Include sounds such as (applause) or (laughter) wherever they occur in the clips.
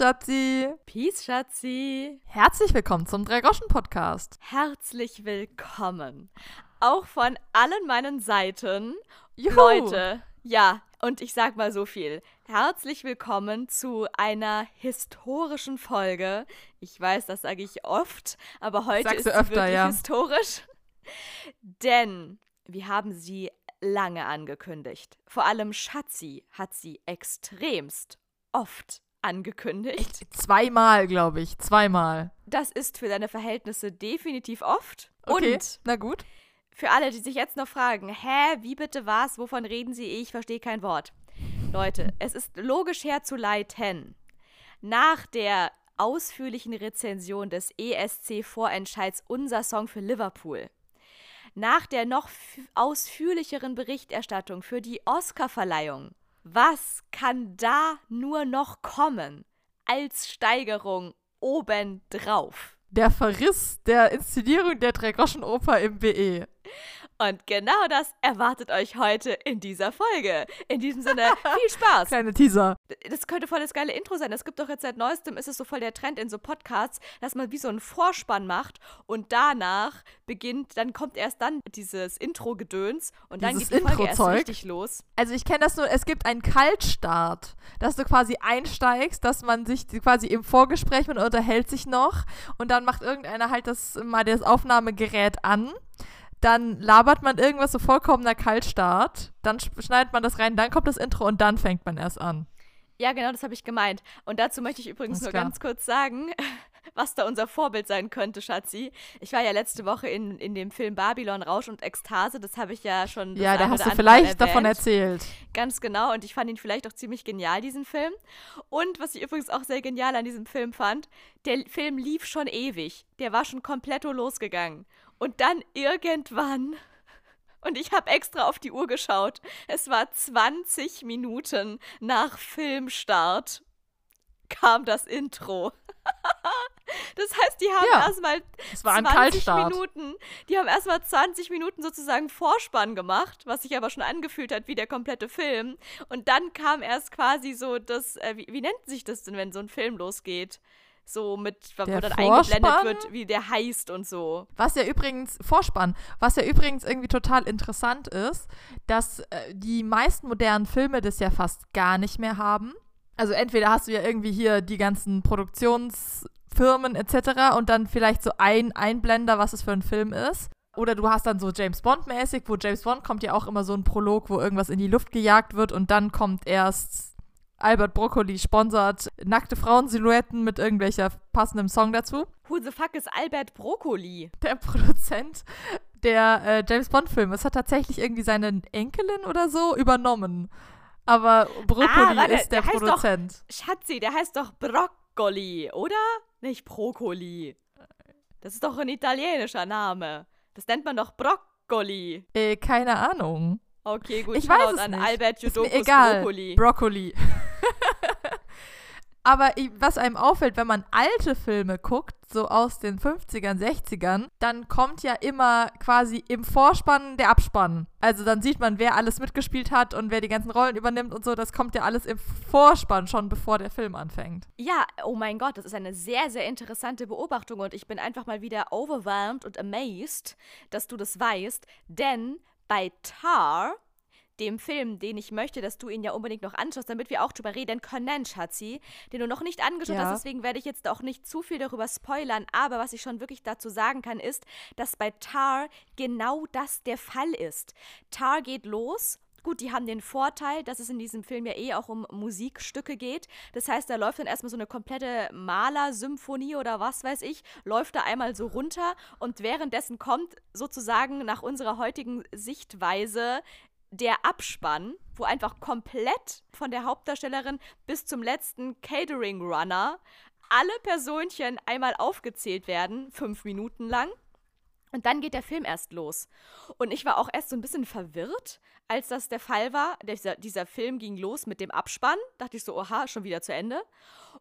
Schatzi. Peace, Schatzi. Herzlich willkommen zum Drei-Groschen-Podcast. Herzlich willkommen. Auch von allen meinen Seiten. Juhu. Leute, ja, und ich sag mal so viel. Herzlich willkommen zu einer historischen Folge. Ich weiß, das sage ich oft, aber heute Sagst ist sie öfter, wirklich ja. historisch. (laughs) Denn wir haben sie lange angekündigt. Vor allem Schatzi hat sie extremst oft angekündigt. Zweimal, glaube ich. Zweimal. Das ist für deine Verhältnisse definitiv oft. Okay, Und na gut. für alle, die sich jetzt noch fragen, hä, wie bitte was, wovon reden Sie? Ich verstehe kein Wort. Leute, es ist logisch herzuleiten. Nach der ausführlichen Rezension des ESC-Vorentscheids Unser Song für Liverpool, nach der noch ausführlicheren Berichterstattung für die Oscarverleihung, was kann da nur noch kommen als Steigerung obendrauf? Der Verriss der Inszenierung der Drei-Groschen-Oper im BE. Und genau das erwartet euch heute in dieser Folge. In diesem Sinne, (laughs) viel Spaß. Kleine Teaser. Das könnte voll das geile Intro sein. Es gibt doch jetzt seit neuestem, ist es so voll der Trend in so Podcasts, dass man wie so einen Vorspann macht und danach beginnt, dann kommt erst dann dieses Intro-Gedöns und dann Dieses geht die Folge erst richtig los. Also ich kenne das nur, es gibt einen Kaltstart, dass du quasi einsteigst, dass man sich quasi im Vorgespräch, man unterhält sich noch und dann macht irgendeiner halt das mal das Aufnahmegerät an. Dann labert man irgendwas so vollkommener Kaltstart, dann sch- schneidet man das rein, dann kommt das Intro und dann fängt man erst an. Ja, genau, das habe ich gemeint. Und dazu möchte ich übrigens nur klar. ganz kurz sagen, (laughs) was da unser Vorbild sein könnte, Schatzi. Ich war ja letzte Woche in, in dem Film Babylon, Rausch und Ekstase. Das habe ich ja schon. ja, da hast du vielleicht davon erwähnt. erzählt. Ganz genau. Und ich fand ihn vielleicht auch ziemlich genial, diesen Film. Und was ich übrigens auch sehr genial an diesem Film fand, der Film lief schon ewig. Der war schon komplett losgegangen. Und dann irgendwann. Und ich habe extra auf die Uhr geschaut. Es war 20 Minuten nach Filmstart kam das Intro. (laughs) Das heißt, die haben Ja, erstmal Es war ein 20 Kaltstart. Minuten. Die haben erstmal 20 Minuten sozusagen Vorspann gemacht, was sich aber schon angefühlt hat wie der komplette Film. Und dann kam erst quasi so das, äh, wie, wie nennt sich das denn, wenn so ein Film losgeht? So mit, wo dann eingeblendet Vorspann? wird, wie der heißt und so. Was ja übrigens, Vorspann, was ja übrigens irgendwie total interessant ist, dass äh, die meisten modernen Filme das ja fast gar nicht mehr haben. Also entweder hast du ja irgendwie hier die ganzen Produktionsfirmen etc. und dann vielleicht so ein Einblender, was es für ein Film ist. Oder du hast dann so James Bond-mäßig, wo James Bond kommt ja auch immer so ein Prolog, wo irgendwas in die Luft gejagt wird und dann kommt erst Albert Broccoli sponsert nackte Frauensilhouetten mit irgendwelcher passendem Song dazu Who the fuck ist Albert Brokkoli? der (laughs) Produzent der äh, James Bond-Filme. Es hat tatsächlich irgendwie seine Enkelin oder so übernommen. Aber Brokkoli Ah, ist der, der heißt doch- Produzent. Schatzi, der heißt doch Broccoli, oder? Nicht Brokkoli. Das ist doch ein italienischer Name. Das nennt man doch Broccoli. Äh, keine Ahnung. Okay, gut. Ich Shoutout weiß es an nicht. Albert Ist mir Jodokus egal. Brokkoli. Brokkoli. (laughs) Aber was einem auffällt, wenn man alte Filme guckt, so aus den 50ern, 60ern, dann kommt ja immer quasi im Vorspann der Abspann. Also dann sieht man, wer alles mitgespielt hat und wer die ganzen Rollen übernimmt und so. Das kommt ja alles im Vorspann schon, bevor der Film anfängt. Ja, oh mein Gott, das ist eine sehr, sehr interessante Beobachtung und ich bin einfach mal wieder overwhelmed und amazed, dass du das weißt, denn bei Tar, dem Film, den ich möchte, dass du ihn ja unbedingt noch anschaust, damit wir auch drüber reden können, Schatzi, den du noch nicht angeschaut Ja. hast, deswegen werde ich jetzt auch nicht zu viel darüber spoilern, aber was ich schon wirklich dazu sagen kann, ist, dass bei Tar genau das der Fall ist. Tar geht los Gut, die haben den Vorteil, dass es in diesem Film ja eh auch um Musikstücke geht. Das heißt, da läuft dann erstmal so eine komplette Malersymphonie oder was weiß ich, läuft da einmal so runter und währenddessen kommt sozusagen nach unserer heutigen Sichtweise der Abspann, wo einfach komplett von der Hauptdarstellerin bis zum letzten Catering Runner alle Personchen einmal aufgezählt werden, fünf Minuten lang. Und dann geht der Film erst los. Und ich war auch erst so ein bisschen verwirrt, als das der Fall war. Dieser, dieser Film ging los mit dem Abspann. Dachte ich so, oha, schon wieder zu Ende.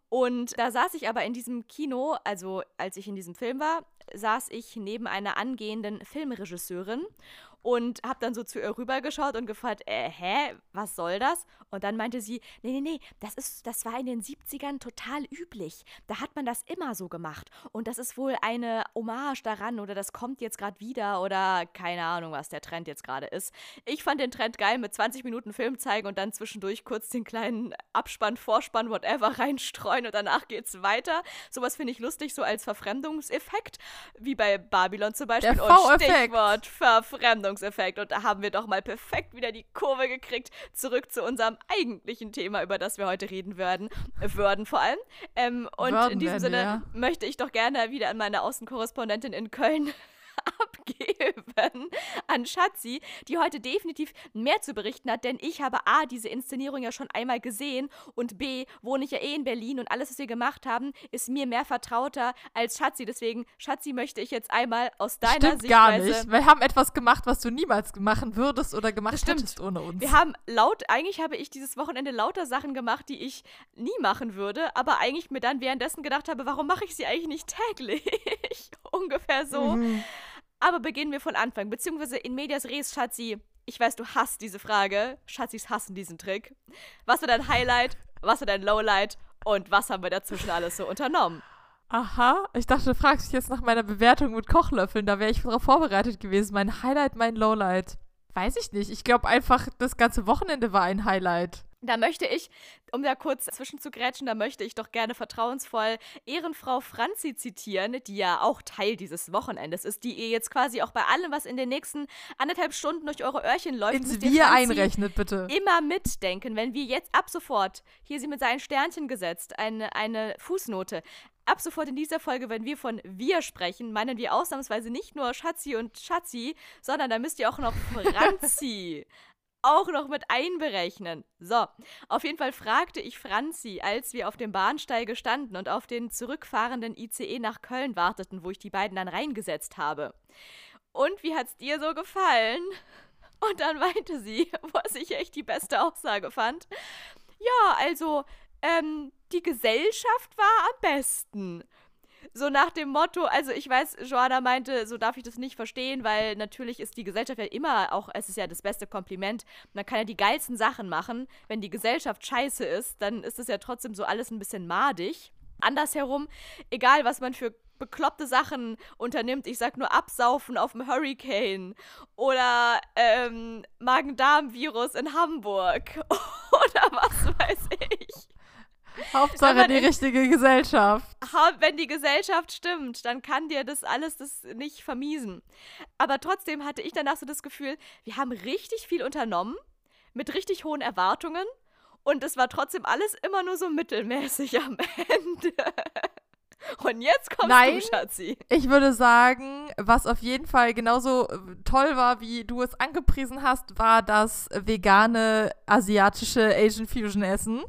Und da saß ich aber in diesem Kino, also als ich in diesem Film war, saß ich neben einer angehenden Filmregisseurin. Und habe dann so zu ihr rübergeschaut und gefragt, äh, hä, was soll das? Und dann meinte sie, nee, nee, nee, das ist, das war in den 70ern total üblich. Da hat man das immer so gemacht. Und das ist wohl eine Hommage daran oder das kommt jetzt gerade wieder oder keine Ahnung, was der Trend jetzt gerade ist. Ich fand den Trend geil mit 20 Minuten Film zeigen und dann zwischendurch kurz den kleinen Abspann, Vorspann, whatever reinstreuen und danach geht's weiter. Sowas finde ich lustig, so als Verfremdungseffekt, wie bei Babylon zum Beispiel. Der und Stichwort Verfremdungseffekt. Und da haben wir doch mal perfekt wieder die Kurve gekriegt. Zurück zu unserem eigentlichen Thema, über das wir heute reden werden. Würden vor allem. Ähm, und Würden in diesem werden, Sinne ja. möchte ich doch gerne wieder an meine Außenkorrespondentin in Köln (laughs) abgeben an Schatzi, die heute definitiv mehr zu berichten hat, denn ich habe A, diese Inszenierung ja schon einmal gesehen und B, wohne ich ja eh in Berlin und alles, was wir gemacht haben, ist mir mehr vertrauter als Schatzi. Deswegen, Schatzi, möchte ich jetzt einmal aus deiner Stimmt gar Sichtweise nicht. Wir haben etwas gemacht, was du niemals machen würdest oder gemacht stimmt. hättest ohne uns. Wir haben laut, eigentlich habe ich dieses Wochenende lauter Sachen gemacht, die ich nie machen würde, aber eigentlich mir dann währenddessen gedacht habe, warum mache ich sie eigentlich nicht täglich? (laughs) Ungefähr so. Mhm. Aber beginnen wir von Anfang, beziehungsweise in medias res, Schatzi. Ich weiß, du hasst diese Frage. Schatzis hassen diesen Trick. Was war dein Highlight? Was war dein Lowlight? Und was haben wir dazwischen alles so unternommen? Aha, ich dachte, du fragst mich jetzt nach meiner Bewertung mit Kochlöffeln. Da wäre ich darauf vorbereitet gewesen. Mein Highlight, mein Lowlight. Weiß ich nicht. Ich glaube einfach, das ganze Wochenende war ein Highlight. Da möchte ich, um da kurz zwischen zu grätschen, da möchte ich doch gerne vertrauensvoll Ehrenfrau Franzi zitieren, die ja auch Teil dieses Wochenendes ist, die ihr jetzt quasi auch bei allem, was in den nächsten anderthalb Stunden durch eure Öhrchen läuft, Ins Wir einrechnet, bitte. immer mitdenken, wenn wir jetzt ab sofort, hier sie mit seinen Sternchen gesetzt, eine, eine Fußnote, ab sofort in dieser Folge, wenn wir von wir sprechen, meinen wir ausnahmsweise nicht nur Schatzi und Schatzi, sondern da müsst ihr auch noch (laughs) Franzi auch noch mit einberechnen. So, auf jeden Fall fragte ich Franzi, als wir auf dem Bahnsteige standen und auf den zurückfahrenden ICE nach Köln warteten, wo ich die beiden dann reingesetzt habe. Und wie hat's dir so gefallen? (laughs) Und dann meinte sie, (laughs) was ich echt die beste Aussage fand. Ja, also, ähm, die Gesellschaft war am besten. So nach dem Motto, also ich weiß, Joanna meinte, so darf ich das nicht verstehen, weil natürlich ist die Gesellschaft ja immer auch, es ist ja das beste Kompliment. Man kann ja die geilsten Sachen machen. Wenn die Gesellschaft scheiße ist, dann ist es ja trotzdem so alles ein bisschen madig. Andersherum, egal was man für bekloppte Sachen unternimmt, ich sag nur Absaufen auf dem Hurricane oder ähm, Magen-Darm-Virus in Hamburg (laughs) oder was weiß ich. Hauptsache die richtige Gesellschaft. Ha, wenn die Gesellschaft stimmt, dann kann dir das alles das nicht vermiesen. Aber trotzdem hatte ich danach so das Gefühl, wir haben richtig viel unternommen, mit richtig hohen Erwartungen. Und es war trotzdem alles immer nur so mittelmäßig am Ende. Und jetzt kommst Nein. du, Schatzi. Ich würde sagen, was auf jeden Fall genauso äh, toll war, wie du es angepriesen hast, war das vegane asiatische Asian Fusion Essen.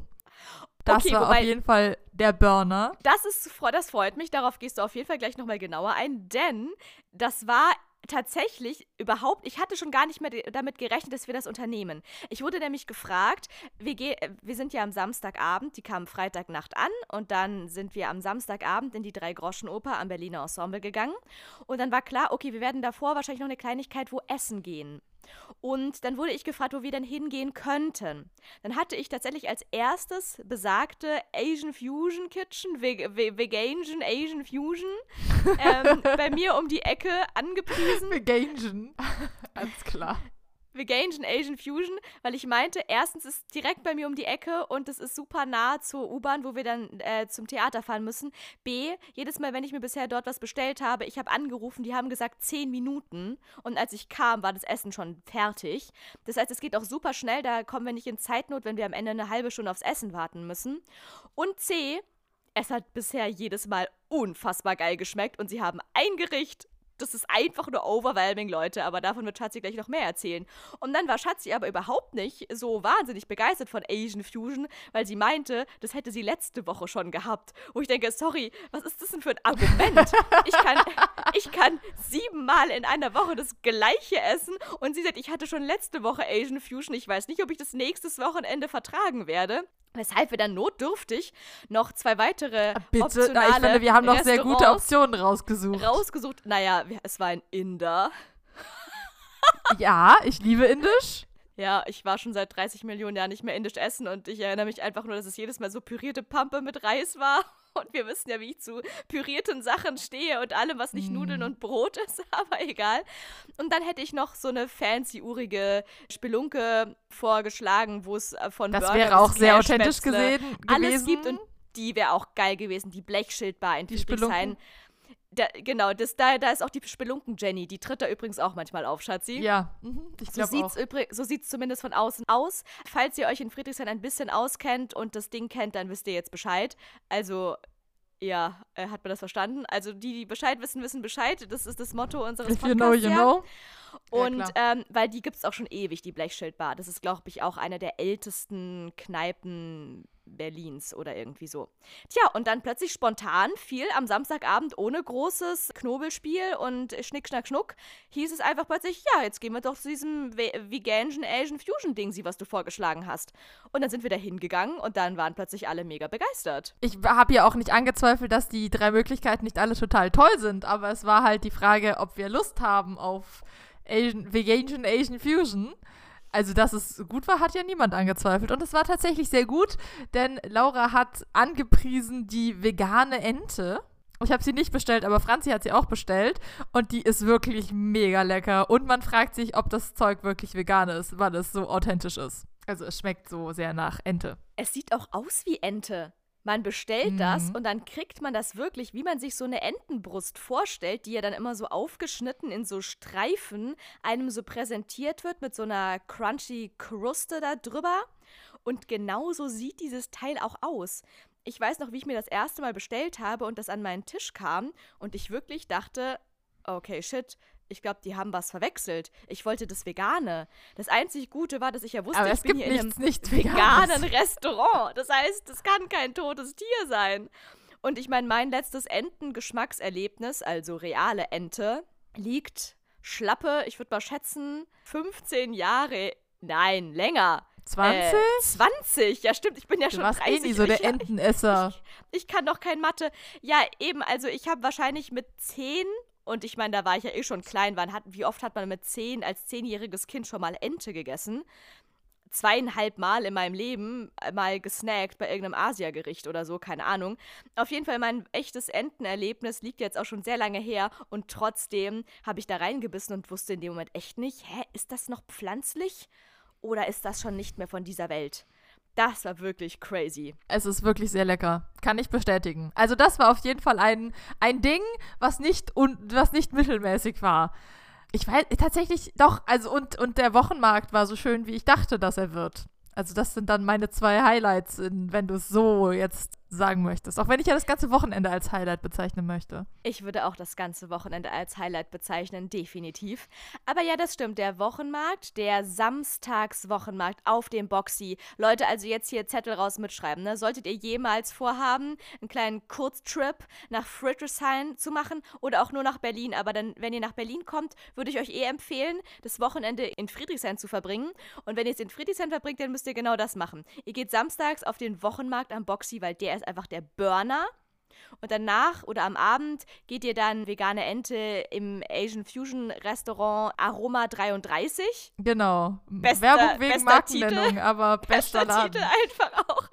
Das Okay, war wobei- auf jeden Fall der Burner. Das ist, das freut mich. Darauf gehst du auf jeden Fall gleich nochmal genauer ein, denn das war tatsächlich überhaupt, ich hatte schon gar nicht mehr damit gerechnet, dass wir das unternehmen. Ich wurde nämlich gefragt, wir, ge wir sind ja am Samstagabend, die kamen Freitagnacht an und dann sind wir am Samstagabend in die Drei-Groschen-Oper am Berliner Ensemble gegangen und dann war klar, okay, wir werden davor wahrscheinlich noch eine Kleinigkeit wo essen gehen. Und dann wurde ich gefragt, wo wir denn hingehen könnten. Dann hatte ich tatsächlich als erstes besagte Asian Fusion Kitchen, Ve Ve Veganischen Asian Fusion, ähm, (laughs) bei mir um die Ecke angepriesen. Veganischen. Ganz klar. Veganischen Asian Fusion, weil ich meinte, erstens ist es direkt bei mir um die Ecke und es ist super nah zur U-Bahn, wo wir dann äh, zum Theater fahren müssen. B, jedes Mal, wenn ich mir bisher dort was bestellt habe, ich habe angerufen, die haben gesagt 10 Minuten und als ich kam, war das Essen schon fertig. Das heißt, es geht auch super schnell, da kommen wir nicht in Zeitnot, wenn wir am Ende eine halbe Stunde aufs Essen warten müssen. Und C, es hat bisher jedes Mal unfassbar geil geschmeckt und sie haben ein Gericht. Das ist einfach nur overwhelming, Leute, aber davon wird Schatzi gleich noch mehr erzählen. Und dann war Schatzi aber überhaupt nicht so wahnsinnig begeistert von Asian Fusion, weil sie meinte, das hätte sie letzte Woche schon gehabt. Wo ich denke, sorry, was ist das denn für ein Argument? Ich kann, (laughs) ich kann siebenmal in einer Woche das gleiche essen und sie sagt, ich hatte schon letzte Woche Asian Fusion. Ich weiß nicht, ob ich das nächstes Wochenende vertragen werde. Weshalb wir dann notdürftig noch zwei weitere Bitte, optionale na, ich finde, wir haben noch sehr gute Optionen rausgesucht. rausgesucht. Naja, es war ein Inder. ja, ich liebe Indisch. Ja, ich war schon seit 30 Millionen Jahren nicht mehr indisch essen und ich erinnere mich einfach nur, dass es jedes Mal so pürierte Pampe mit Reis war. (laughs) Und wir wissen ja, wie ich zu pürierten Sachen stehe und allem, was nicht mm. Nudeln und Brot ist, (laughs) aber egal. Und dann hätte ich noch so eine fancy, urige Spelunke vorgeschlagen, wo es äh, von Das Burger wäre auch sehr authentisch gesehen, alles gewesen. gibt und die wäre auch geil gewesen. Die Blechschildbar in Die Friedrichshain. Da, genau, das, da, da ist auch die Spelunken-Jenny. Die tritt da übrigens auch manchmal auf, Schatzi. Ja, mhm, ich So sieht's, übrig, so sieht's zumindest von außen aus. Falls ihr euch in Friedrichshain ein bisschen auskennt und das Ding kennt, dann wisst ihr jetzt Bescheid. Also, ja, äh, hat man das verstanden? Also, die, die Bescheid wissen, wissen Bescheid. Das ist das Motto unseres If (laughs) you know, Podcasts. you ja. know. Ja, Und klar. ähm, weil die gibt es auch schon ewig, die Blechschildbar. Das ist, glaube ich, auch eine der ältesten Kneipen Berlins oder irgendwie so. Tja, und dann plötzlich spontan fiel am Samstagabend ohne großes Knobelspiel und Schnick, Schnack, Schnuck, hieß es einfach plötzlich, ja, jetzt gehen wir doch zu diesem ve- veganischen Asian Fusion Ding, was du vorgeschlagen hast. Und dann sind wir da hingegangen und dann waren plötzlich alle mega begeistert. Ich habe ja auch nicht angezweifelt, dass die drei Möglichkeiten nicht alle total toll sind, aber es war halt die Frage, ob wir Lust haben auf Asian, Vegan Asian Fusion. Also, dass es gut war, hat ja niemand angezweifelt. Und es war tatsächlich sehr gut, denn Laura hat angepriesen die vegane Ente. Ich habe sie nicht bestellt, aber Franzi hat sie auch bestellt. Und die ist wirklich mega lecker. Und man fragt sich, ob das Zeug wirklich vegan ist, weil es so authentisch ist. Also, es schmeckt so sehr nach Ente. Es sieht auch aus wie Ente. Man bestellt das Mhm. und dann kriegt man das wirklich, wie man sich so eine Entenbrust vorstellt, die ja dann immer so aufgeschnitten in so Streifen einem so präsentiert wird mit so einer crunchy Kruste da drüber. Und genauso sieht dieses Teil auch aus. Ich weiß noch, wie ich mir das erste Mal bestellt habe und das an meinen Tisch kam und ich wirklich dachte, okay, shit, ich glaube, die haben was verwechselt. Ich wollte das Vegane. Das einzig Gute war, dass ich ja wusste, ich bin hier in einem nichts, nichts veganen. (laughs) Restaurant. Das heißt, es kann kein totes Tier sein. Und ich meine, mein letztes Entengeschmackserlebnis, also reale Ente, liegt schlappe, ich würde mal schätzen, 15 Jahre. Nein, länger. 20? Äh, 20, ja stimmt, ich bin ja Du schon warst 30. eh nie so der ich, Entenesser. ich kann doch kein Mathe. Ja, eben, also ich habe wahrscheinlich mit 10 und ich meine, da war ich ja eh schon klein, wann hat, wie oft hat man mit 10 als zehnjähriges Kind schon mal Ente gegessen? Zweieinhalb Mal in meinem Leben äh, mal gesnackt bei irgendeinem Asiagericht oder so, keine Ahnung. Auf jeden Fall, mein echtes Entenerlebnis liegt jetzt auch schon sehr lange her und trotzdem habe ich da reingebissen und wusste in dem Moment echt nicht, hä, ist das noch pflanzlich oder ist das schon nicht mehr von dieser Welt? Das war wirklich crazy. Es ist wirklich sehr lecker. Kann ich bestätigen. Also das war auf jeden Fall ein, ein Ding, was nicht, un, was nicht mittelmäßig war. Ich weiß tatsächlich doch, also und, und der Wochenmarkt war so schön, wie ich dachte, dass er wird. Also das sind dann meine zwei Highlights, in, wenn du es so jetzt sagen möchtest. Auch wenn ich ja das ganze Wochenende als Highlight bezeichnen möchte. Ich würde auch das ganze Wochenende als Highlight bezeichnen, definitiv. Aber ja, das stimmt. Der Wochenmarkt, der Samstagswochenmarkt auf dem Boxy. Leute, also jetzt hier Zettel raus mitschreiben. Ne? Solltet ihr jemals vorhaben, einen kleinen Kurztrip nach Friedrichshain zu machen oder auch nur nach Berlin. Aber dann, wenn ihr nach Berlin kommt, würde ich euch eh empfehlen, das Wochenende in Friedrichshain zu verbringen. Und wenn ihr es in Friedrichshain verbringt, dann müsst ihr genau das machen. Ihr geht samstags auf den Wochenmarkt am Boxy, weil der ist einfach der Burner. Und danach oder am Abend geht ihr dann vegane Ente im Asian Fusion Restaurant Aroma 33. Genau. Bester- Werbung wegen Markennennung, aber bester Bester Laden. Titel einfach auch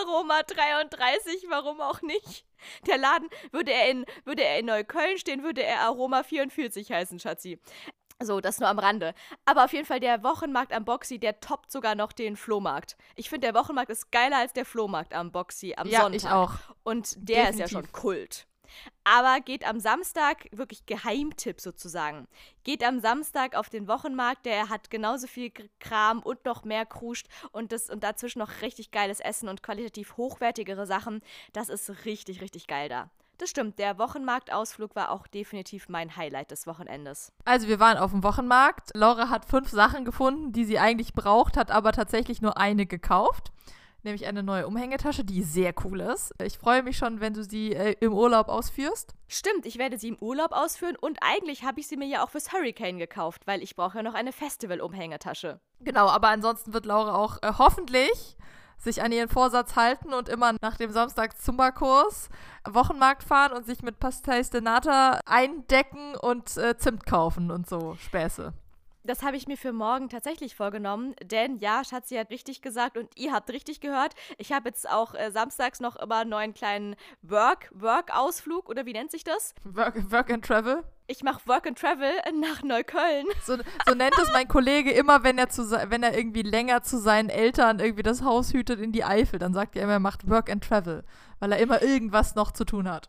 Aroma 33, warum auch nicht? Der Laden, würde er in, würde er in Neukölln stehen, würde er Aroma 44 heißen, Schatzi. So, das nur am Rande. Aber auf jeden Fall der Wochenmarkt am Boxy, der toppt sogar noch den Flohmarkt. Ich finde, der Wochenmarkt ist geiler als der Flohmarkt am Boxy am Ja, Sonntag. ich auch. Und der ist ja Definitiv. schon Kult. Aber geht am Samstag, wirklich Geheimtipp sozusagen, geht am Samstag auf den Wochenmarkt, der hat genauso viel Kram und noch mehr Kruscht und, das, und dazwischen noch richtig geiles Essen und qualitativ hochwertigere Sachen. Das ist richtig, richtig geil da. Das stimmt, der Wochenmarktausflug war auch definitiv mein Highlight des Wochenendes. Also wir waren auf dem Wochenmarkt. Laura hat fünf Sachen gefunden, die sie eigentlich braucht, hat aber tatsächlich nur eine gekauft. Nämlich eine neue Umhängetasche, die sehr cool ist. Ich freue mich schon, wenn du sie äh, im Urlaub ausführst. Stimmt, ich werde sie im Urlaub ausführen und eigentlich habe ich sie mir ja auch fürs Hurricane gekauft, weil ich brauche ja noch eine Festival-Umhängetasche. Genau, aber ansonsten wird Laura auch äh, hoffentlich sich an ihren Vorsatz halten und immer nach dem Samstags-Zumba-Kurs Wochenmarkt fahren und sich mit Pastéis de Nata eindecken und äh, Zimt kaufen und so Späße. Das habe ich mir für morgen tatsächlich vorgenommen, denn ja, Schatzi hat richtig gesagt und ihr habt richtig gehört. Ich habe jetzt auch äh, samstags noch immer einen neuen kleinen Work, Work-Ausflug oder wie nennt sich das? Work, work and Travel? Ich mache Work and Travel nach Neukölln. So, so nennt es mein Kollege immer, wenn er, zu, wenn er irgendwie länger zu seinen Eltern irgendwie das Haus hütet in die Eifel. Dann sagt er immer, er macht Work and Travel, weil er immer irgendwas noch zu tun hat.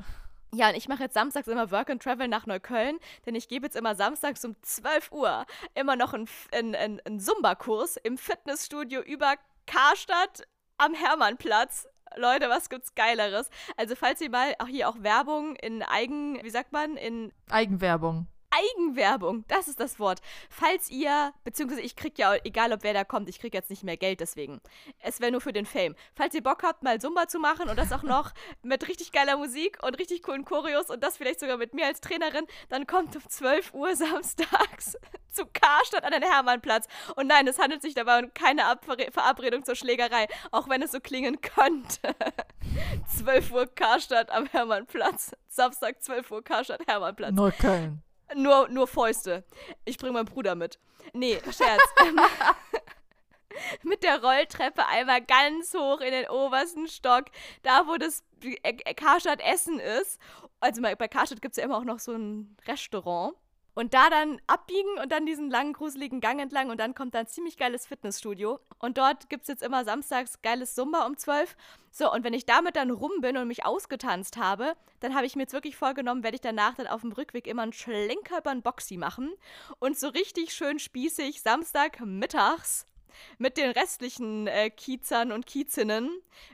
Ja, und ich mache jetzt samstags immer Work and Travel nach Neukölln, denn ich gebe jetzt immer samstags um 12 Uhr immer noch einen, einen, einen Zumba-Kurs im Fitnessstudio über Karstadt am Hermannplatz. Leute, was gibt's Geileres? Also, falls ihr mal auch hier auch Werbung in Eigen, wie sagt man, in Eigenwerbung. Eigenwerbung, das ist das Wort. Falls ihr, beziehungsweise ich krieg ja, egal ob wer da kommt, ich krieg jetzt nicht mehr Geld deswegen. Es wäre nur für den Fame. Falls ihr Bock habt, mal Zumba zu machen und das auch noch (laughs) mit richtig geiler Musik und richtig coolen Choreos und das vielleicht sogar mit mir als Trainerin, dann kommt um 12 Uhr (laughs) samstags zu Karstadt an den Hermannplatz. Und nein, es handelt sich dabei um keine Verabredung zur Schlägerei, auch wenn es so klingen könnte. (laughs) 12 Uhr Karstadt am Hermannplatz. Samstag 12 Uhr Karstadt Hermannplatz. Neukölln. Nur, nur Fäuste. Ich bringe meinen Bruder mit. Nee, Scherz. (laughs) (laughs) mit der Rolltreppe einmal ganz hoch in den obersten Stock, da wo das Karstadt Essen ist. Also bei Karstadt gibt es ja immer auch noch so ein Restaurant. Und da dann abbiegen und dann diesen langen, gruseligen Gang entlang und dann kommt da ein ziemlich geiles Fitnessstudio. Und dort gibt es jetzt immer samstags geiles Zumba um 12. So, und wenn ich damit dann rum bin und mich ausgetanzt habe, dann habe ich mir jetzt wirklich vorgenommen, werde ich danach dann auf dem Rückweg immer einen Schlenker über einen Boxy machen und so richtig schön spießig Samstag mittags mit den restlichen äh, Kiezern und Kiezinnen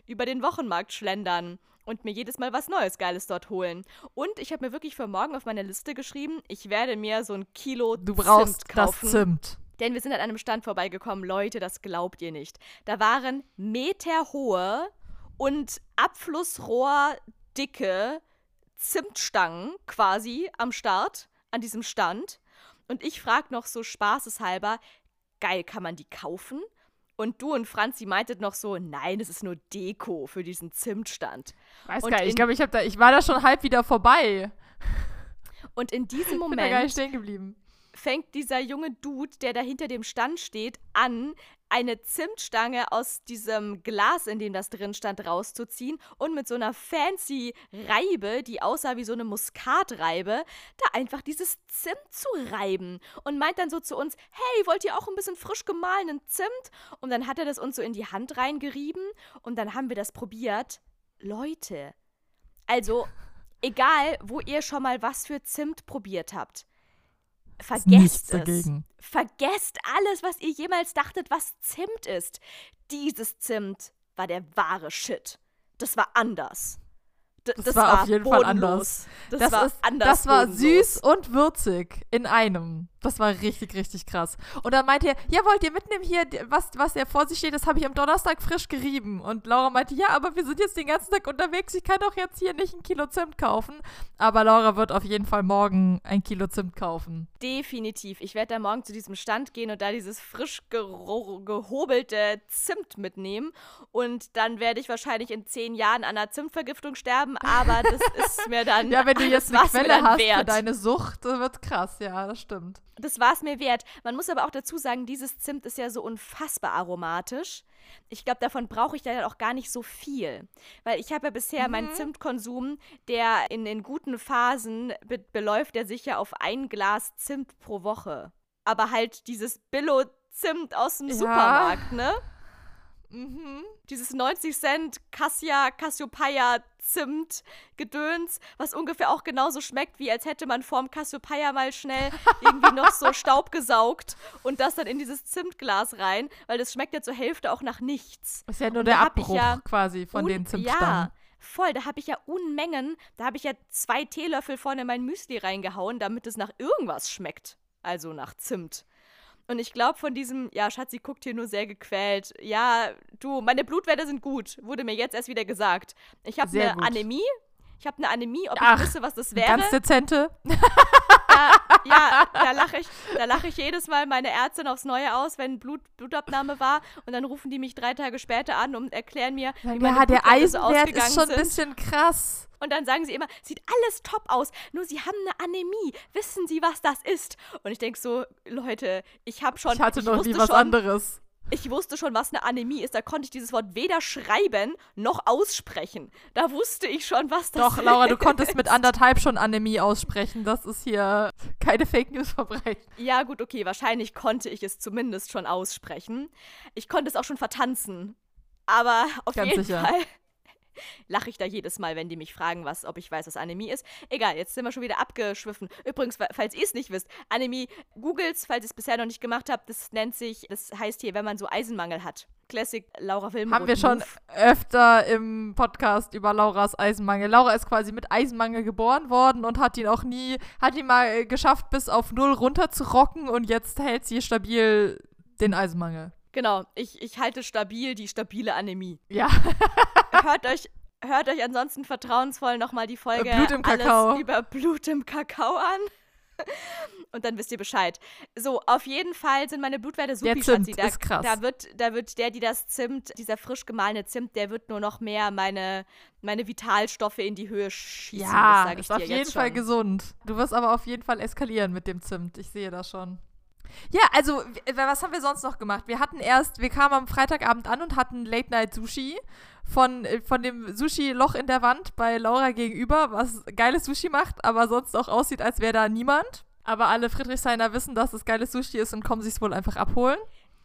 über den Wochenmarkt schlendern und mir jedes Mal was Neues, Geiles dort holen. Und ich habe mir wirklich für morgen auf meine Liste geschrieben, ich werde mir so ein Kilo du brauchst Zimt kaufen. Das Zimt. Denn wir sind an einem Stand vorbeigekommen, Leute, das glaubt ihr nicht. Da waren meterhohe und abflussrohrdicke Zimtstangen quasi am Start, an diesem Stand. Und ich frage noch so spaßeshalber, geil, kann man die kaufen? Und du und Franzi meintet noch so, nein, es ist nur Deko für diesen Zimtstand. Weiß gar nicht, ich glaube, ich, da, ich war da schon halb wieder vorbei. Und in diesem Moment (laughs) bin da gar nicht stehen geblieben. fängt dieser junge Dude, der da hinter dem Stand steht, an, eine Zimtstange aus diesem Glas, in dem das drin stand, rauszuziehen und mit so einer fancy Reibe, die aussah wie so eine Muskatreibe, da einfach dieses Zimt zu reiben. Und meint dann so zu uns, hey, wollt ihr auch ein bisschen frisch gemahlenen Zimt? Und dann hat er das uns so in die Hand reingerieben und dann haben wir das probiert. Leute, also egal, wo ihr schon mal was für Zimt probiert habt, Vergesst es. Vergesst alles, was ihr jemals dachtet, was Zimt ist. Dieses Zimt war der wahre Shit. Das war anders. D das, das war, war, auf jeden bodenlos. Fall anders. Das, das war ist, anders. Das war bodenlos. süß und würzig in einem. Das war richtig, richtig krass. Und dann meinte er, ja, wollt ihr mitnehmen hier, was, was ja vor sich steht, das habe ich am Donnerstag frisch gerieben. Und Laura meinte, ja, aber wir sind jetzt den ganzen Tag unterwegs, ich kann doch jetzt hier nicht ein Kilo Zimt kaufen. Aber Laura wird auf jeden Fall morgen ein Kilo Zimt kaufen. Definitiv. Ich werde da morgen zu diesem Stand gehen und da dieses frisch gehobelte Zimt mitnehmen. Und dann werde ich wahrscheinlich in zehn Jahren an einer Zimtvergiftung sterben, aber das ist mir (laughs) dann. ja, wenn du jetzt (laughs) eine Quelle hast wert. für deine Sucht, wird krass, ja, das stimmt. Das war es mir wert. Man muss aber auch dazu sagen, dieses Zimt ist ja so unfassbar aromatisch. Ich glaube, davon brauche ich dann auch gar nicht so viel. Weil ich habe ja bisher mhm. meinen Zimtkonsum, der in den guten Phasen be beläuft der sich ja auf ein Glas Zimt pro Woche. Aber halt dieses Billo-Zimt aus dem ja. Supermarkt, ne? Mhm. Dieses 90 Cent Cassia, Cassiopeia Zimt Gedöns, was ungefähr auch genauso schmeckt, wie als hätte man vorm Cassiopeia mal schnell (laughs) irgendwie noch so Staub gesaugt und das dann in dieses Zimtglas rein, weil das schmeckt ja zur Hälfte auch nach nichts. Das ist ja nur und der Abbruch ja quasi von den Zimtstangen. Ja, voll, da habe ich ja Unmengen, da habe ich ja zwei Teelöffel vorne in mein Müsli reingehauen, damit es nach irgendwas schmeckt. Also nach Zimt. Und ich glaube von diesem, ja, Schatzi guckt hier nur sehr gequält. Ja, du, meine Blutwerte sind gut, wurde mir jetzt erst wieder gesagt. Ich habe eine gut. Anämie. Ich habe eine Anämie, ob Ach, ich wüsste, was das wäre. Ganz dezente. (laughs) Ja, ja, da lache ich, lach ich jedes Mal meine Ärztin aufs Neue aus, wenn Blut, Blutabnahme war. Und dann rufen die mich drei Tage später an und erklären mir, wie meine ja, der Eisenwert ist schon ein bisschen krass. Und dann sagen sie immer, sieht alles top aus, nur sie haben eine Anämie. Wissen Sie, was das ist? Und ich denke so, Leute, ich habe schon. Ich hatte noch nie was schon, anderes. Ich wusste schon, was eine Anämie ist. Da konnte ich dieses Wort weder schreiben noch aussprechen. Da wusste ich schon, was das ist. Doch, Laura, du (laughs) konntest mit anderthalb schon Anämie aussprechen. Das ist hier keine Fake News verbreiten. Ja, gut, okay. Wahrscheinlich konnte ich es zumindest schon aussprechen. Ich konnte es auch schon vertanzen. Aber auf Ganz jeden sicher. Fall lache ich da jedes Mal, wenn die mich fragen, was, ob ich weiß, was Anämie ist. Egal, jetzt sind wir schon wieder abgeschwiffen. Übrigens, falls ihr es nicht wisst, Anämie, googles, falls ihr es bisher noch nicht gemacht habt, das nennt sich, das heißt hier, wenn man so Eisenmangel hat. Classic Laura Wilmroth. Haben wir schon Move. öfter im Podcast über Lauras Eisenmangel. Laura ist quasi mit Eisenmangel geboren worden und hat ihn auch nie, hat ihn mal geschafft, bis auf null runter zu rocken und jetzt hält sie stabil den Eisenmangel. Genau, ich, ich halte stabil die stabile Anämie. Ja. (laughs) hört euch, hört euch ansonsten vertrauensvoll nochmal die Folge Blut im Kakao. über Blut im Kakao an. (laughs) Und dann wisst ihr Bescheid. So, auf jeden Fall sind meine Blutwerte super Zimt da, ist krass. Da wird, da wird der, die das Zimt, dieser frisch gemahlene Zimt, der wird nur noch mehr meine, meine Vitalstoffe in die Höhe schießen. Ja, das ist auf jeden Fall gesund. Du wirst aber auf jeden Fall eskalieren mit dem Zimt. Ich sehe das schon. Ja, also, was haben wir sonst noch gemacht? Wir hatten erst, wir kamen am Freitagabend an und hatten Late Night Sushi von, äh, von dem Sushi-Loch in der Wand bei Laura gegenüber, was geiles Sushi macht, aber sonst auch aussieht, als wäre da niemand. Aber alle Friedrichshainer wissen, dass es geiles Sushi ist und kommen sich es wohl einfach abholen.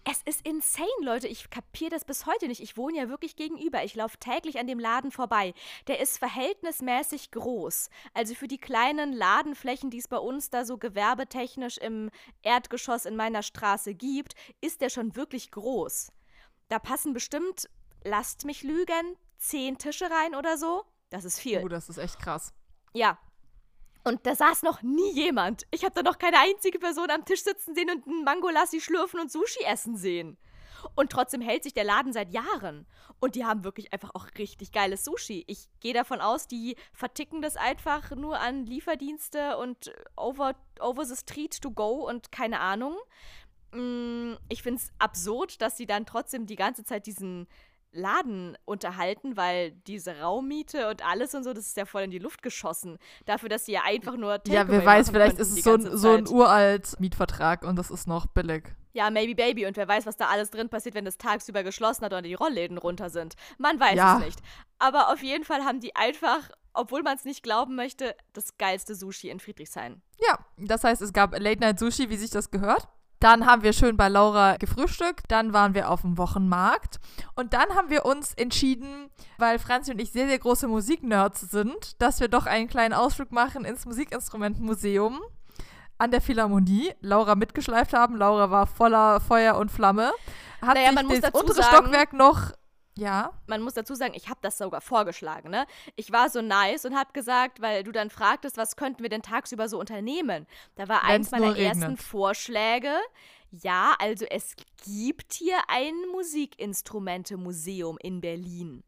Es ist insane, Leute. Ich kapiere das bis heute nicht. Ich wohne ja wirklich gegenüber. Ich laufe täglich an dem Laden vorbei. Der ist verhältnismäßig groß. Also für die kleinen Ladenflächen, die es bei uns da so gewerbetechnisch im Erdgeschoss in meiner Straße gibt, ist der schon wirklich groß. Da passen bestimmt, lasst mich lügen, zehn Tische rein oder so. Das ist viel. Oh, das ist echt krass. Ja, und da saß noch nie jemand. Ich habe da noch keine einzige Person am Tisch sitzen sehen und einen Mangolassi schlürfen und Sushi essen sehen. Und trotzdem hält sich der Laden seit Jahren. Und die haben wirklich einfach auch richtig geiles Sushi. Ich gehe davon aus, die verticken das einfach nur an Lieferdienste und over, over the street to go und keine Ahnung. Mm, ich finde es absurd, dass sie dann trotzdem die ganze Zeit diesen Laden unterhalten, weil diese Raummiete und alles und so, das ist ja voll in die Luft geschossen. Dafür, dass sie ja einfach nur Takeaway Ja, wer weiß, vielleicht ist es so ein, so ein uralt Mietvertrag und das ist noch billig. Ja, maybe baby. Und wer weiß, was da alles drin passiert, wenn das tagsüber geschlossen hat oder die Rollläden runter sind. Man weiß ja. es nicht. Aber auf jeden Fall haben die einfach, obwohl man es nicht glauben möchte, das geilste Sushi in Friedrichshain. Ja, das heißt, es gab Late Night Sushi, wie sich das gehört. Dann haben wir schön bei Laura gefrühstückt, dann waren wir auf dem Wochenmarkt und dann haben wir uns entschieden, weil Franzi und ich sehr, sehr große Musiknerds sind, dass wir doch einen kleinen Ausflug machen ins Musikinstrumentenmuseum an der Philharmonie. Laura mitgeschleift haben. Laura war voller Feuer und Flamme. Hat naja, sich das untere sagen, Stockwerk noch ja. Man muss dazu sagen, ich habe das sogar vorgeschlagen, ne? Ich war so nice und habe gesagt, weil du dann fragtest, was könnten wir denn tagsüber so unternehmen? Da war Wenn's eins meiner ersten Vorschläge. Ja, also es gibt hier ein Musikinstrumente-Museum in Berlin.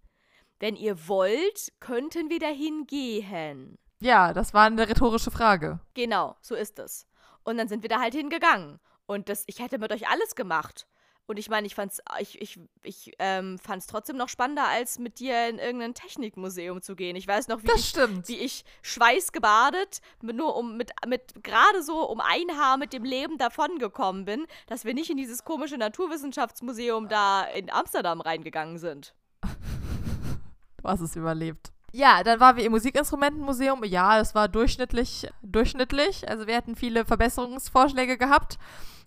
Wenn ihr wollt, könnten wir dahin gehen. Ja, das war eine rhetorische Frage. Genau, so ist es. Und dann sind wir da halt hingegangen. Und das, ich hätte mit euch alles gemacht. Und ich meine, ich fand's, ich, ich, ich ähm, fand's trotzdem noch spannender, als mit dir in irgendein Technikmuseum zu gehen. Ich weiß noch, wie ich, wie ich schweißgebadet, nur um mit, mit gerade so um ein Haar mit dem Leben davongekommen bin, dass wir nicht in dieses komische Naturwissenschaftsmuseum da in Amsterdam reingegangen sind. Du hast es überlebt. Ja, dann waren wir im Musikinstrumentenmuseum. Ja, es war durchschnittlich, durchschnittlich. Also wir hatten viele Verbesserungsvorschläge gehabt.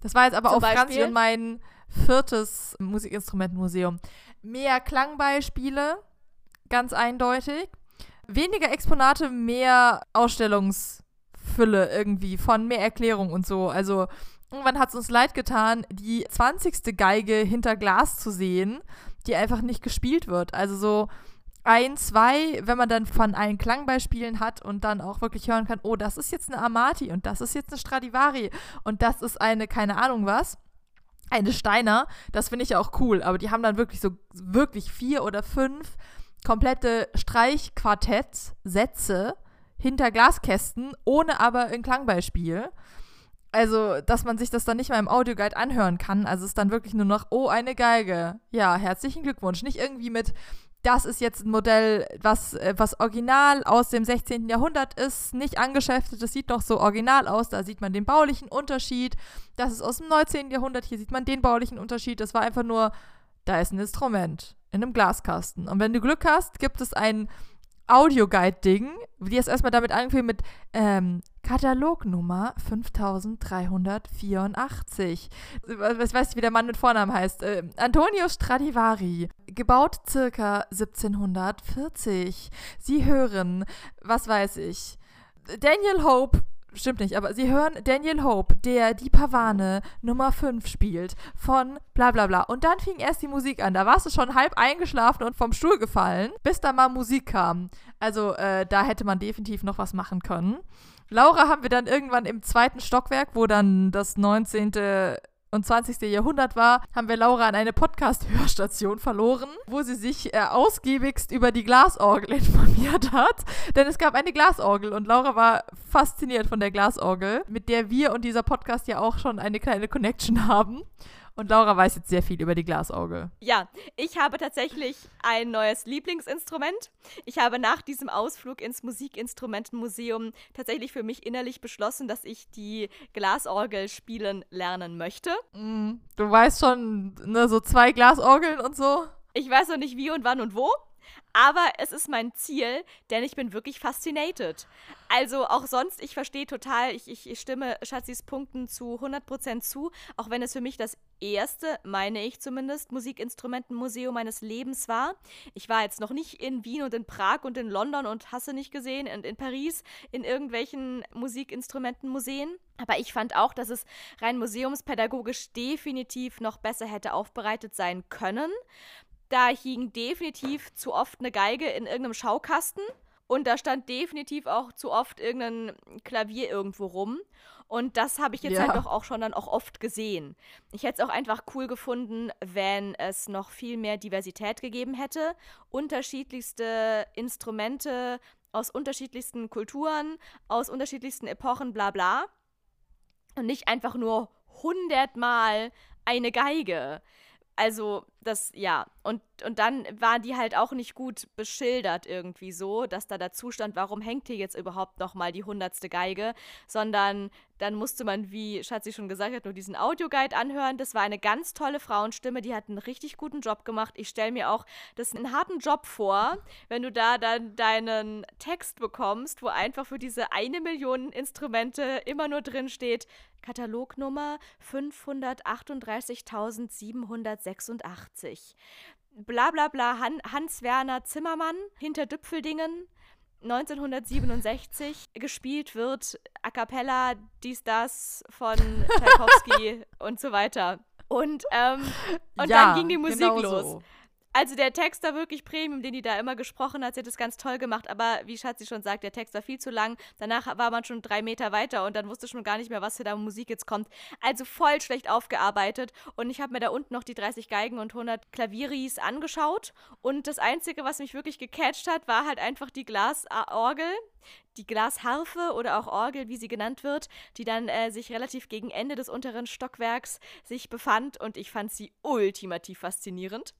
Das war jetzt aber Zum auch Franzi und mein viertes Musikinstrumentenmuseum. Mehr Klangbeispiele, ganz eindeutig. Weniger Exponate, mehr Ausstellungsfülle irgendwie von mehr Erklärung und so. Also irgendwann hat es uns leid getan, die 20. Geige hinter Glas zu sehen, die einfach nicht gespielt wird. Also so ein, zwei, wenn man dann von allen Klangbeispielen hat und dann auch wirklich hören kann, oh, das ist jetzt eine Amati und das ist jetzt eine Stradivari und das ist eine, keine Ahnung was eine Steiner, das finde ich ja auch cool, aber die haben dann wirklich so, wirklich vier oder fünf komplette Streichquartetts, Sätze hinter Glaskästen, ohne aber ein Klangbeispiel. Also, dass man sich das dann nicht mal im Audioguide anhören kann. Also es ist dann wirklich nur noch, oh, eine Geige. Ja, herzlichen Glückwunsch. Nicht irgendwie mit, das ist jetzt ein Modell, was, äh, was original aus dem 16. Jahrhundert ist, nicht angeschäftet, das sieht doch so original aus, da sieht man den baulichen Unterschied. Das ist aus dem 19. Jahrhundert, hier sieht man den baulichen Unterschied. Das war einfach nur, da ist ein Instrument in einem Glaskasten. Und wenn du Glück hast, gibt es ein Audioguide-Ding, die ist erstmal damit angefangen mit ähm, Katalognummer 5384. Ich weiß nicht, wie der Mann mit Vornamen heißt. Äh, Antonio Stradivari. Gebaut circa 1740. Sie hören, was weiß ich, Daniel Hope stimmt nicht, aber sie hören Daniel Hope, der die Pavane Nummer 5 spielt, von bla bla bla. Und dann fing erst die Musik an. Da warst du schon halb eingeschlafen und vom Stuhl gefallen, bis da mal Musik kam. Also äh, da hätte man definitiv noch was machen können. Laura haben wir dann irgendwann im zweiten Stockwerk, wo dann das 19 und 20. Jahrhundert war, haben wir Laura an eine Podcast-Hörstation verloren, wo sie sich äh, ausgiebigst über die Glasorgel (laughs) informiert hat. Denn es gab eine Glasorgel und Laura war fasziniert von der Glasorgel, mit der wir und dieser Podcast ja auch schon eine kleine Connection haben. Und Laura weiß jetzt sehr viel über die Glasorgel. Ja, ich habe tatsächlich ein neues Lieblingsinstrument. Ich habe nach diesem Ausflug ins Musikinstrumentenmuseum tatsächlich für mich innerlich beschlossen, dass ich die Glasorgel spielen lernen möchte. Mm, du weißt schon, ne, so zwei Glasorgeln und so. Ich weiß noch nicht wie und wann und wo. Aber es ist mein Ziel, denn ich bin wirklich faszinated. Also auch sonst, ich verstehe total, ich, ich, stimme Schatzis Punkten zu 100% zu, auch wenn es für mich das erste, meine ich zumindest, Musikinstrumentenmuseum meines Lebens war. Ich war jetzt noch nicht in Wien und in Prag und in London und hasse nicht gesehen und in Paris in irgendwelchen Musikinstrumentenmuseen. Aber ich fand auch, dass es rein museumspädagogisch definitiv noch besser hätte aufbereitet sein können. Da hing definitiv zu oft eine Geige in irgendeinem Schaukasten. Und da stand definitiv auch zu oft irgendein Klavier irgendwo rum. Und das habe ich jetzt ja. halt doch auch schon dann auch oft gesehen. Ich hätte es auch einfach cool gefunden, wenn es noch viel mehr Diversität gegeben hätte. Unterschiedlichste Instrumente aus unterschiedlichsten Kulturen, aus unterschiedlichsten Epochen, bla bla. Und nicht einfach nur hundertmal eine Geige. Also, das, ja. Und, und dann war die halt auch nicht gut beschildert irgendwie so, dass da dazu stand, warum hängt hier jetzt überhaupt nochmal die hundertste Geige, sondern dann musste man, wie Schatzi schon gesagt hat, nur diesen Audioguide anhören. Das war eine ganz tolle Frauenstimme, die hat einen richtig guten Job gemacht. Ich stelle mir auch das einen harten Job vor, wenn du da dann deinen Text bekommst, wo einfach für diese eine Million Instrumente immer nur drin steht, Katalognummer 538.786. Bla bla bla, Han Hans-Werner Zimmermann hinter Düpfeldingen. 1967 gespielt wird A cappella dies das von (laughs) Tchaikovsky und so weiter. Und, ähm, und ja, dann ging die Musik genau los. So. Also der Text war wirklich Premium, den die da immer gesprochen hat. Sie hat es ganz toll gemacht, aber wie Schatzi schon sagt, der Text war viel zu lang. Danach war man schon drei Meter weiter und dann wusste schon gar nicht mehr, was für da Musik jetzt kommt. Also voll schlecht aufgearbeitet. Und ich habe mir da unten noch die 30 Geigen und 100 Klaviris angeschaut. Und das Einzige, was mich wirklich gecatcht hat, war halt einfach die Glasorgel die Glasharfe oder auch Orgel, wie sie genannt wird, die dann äh, sich relativ gegen Ende des unteren Stockwerks sich befand und ich fand sie ultimativ faszinierend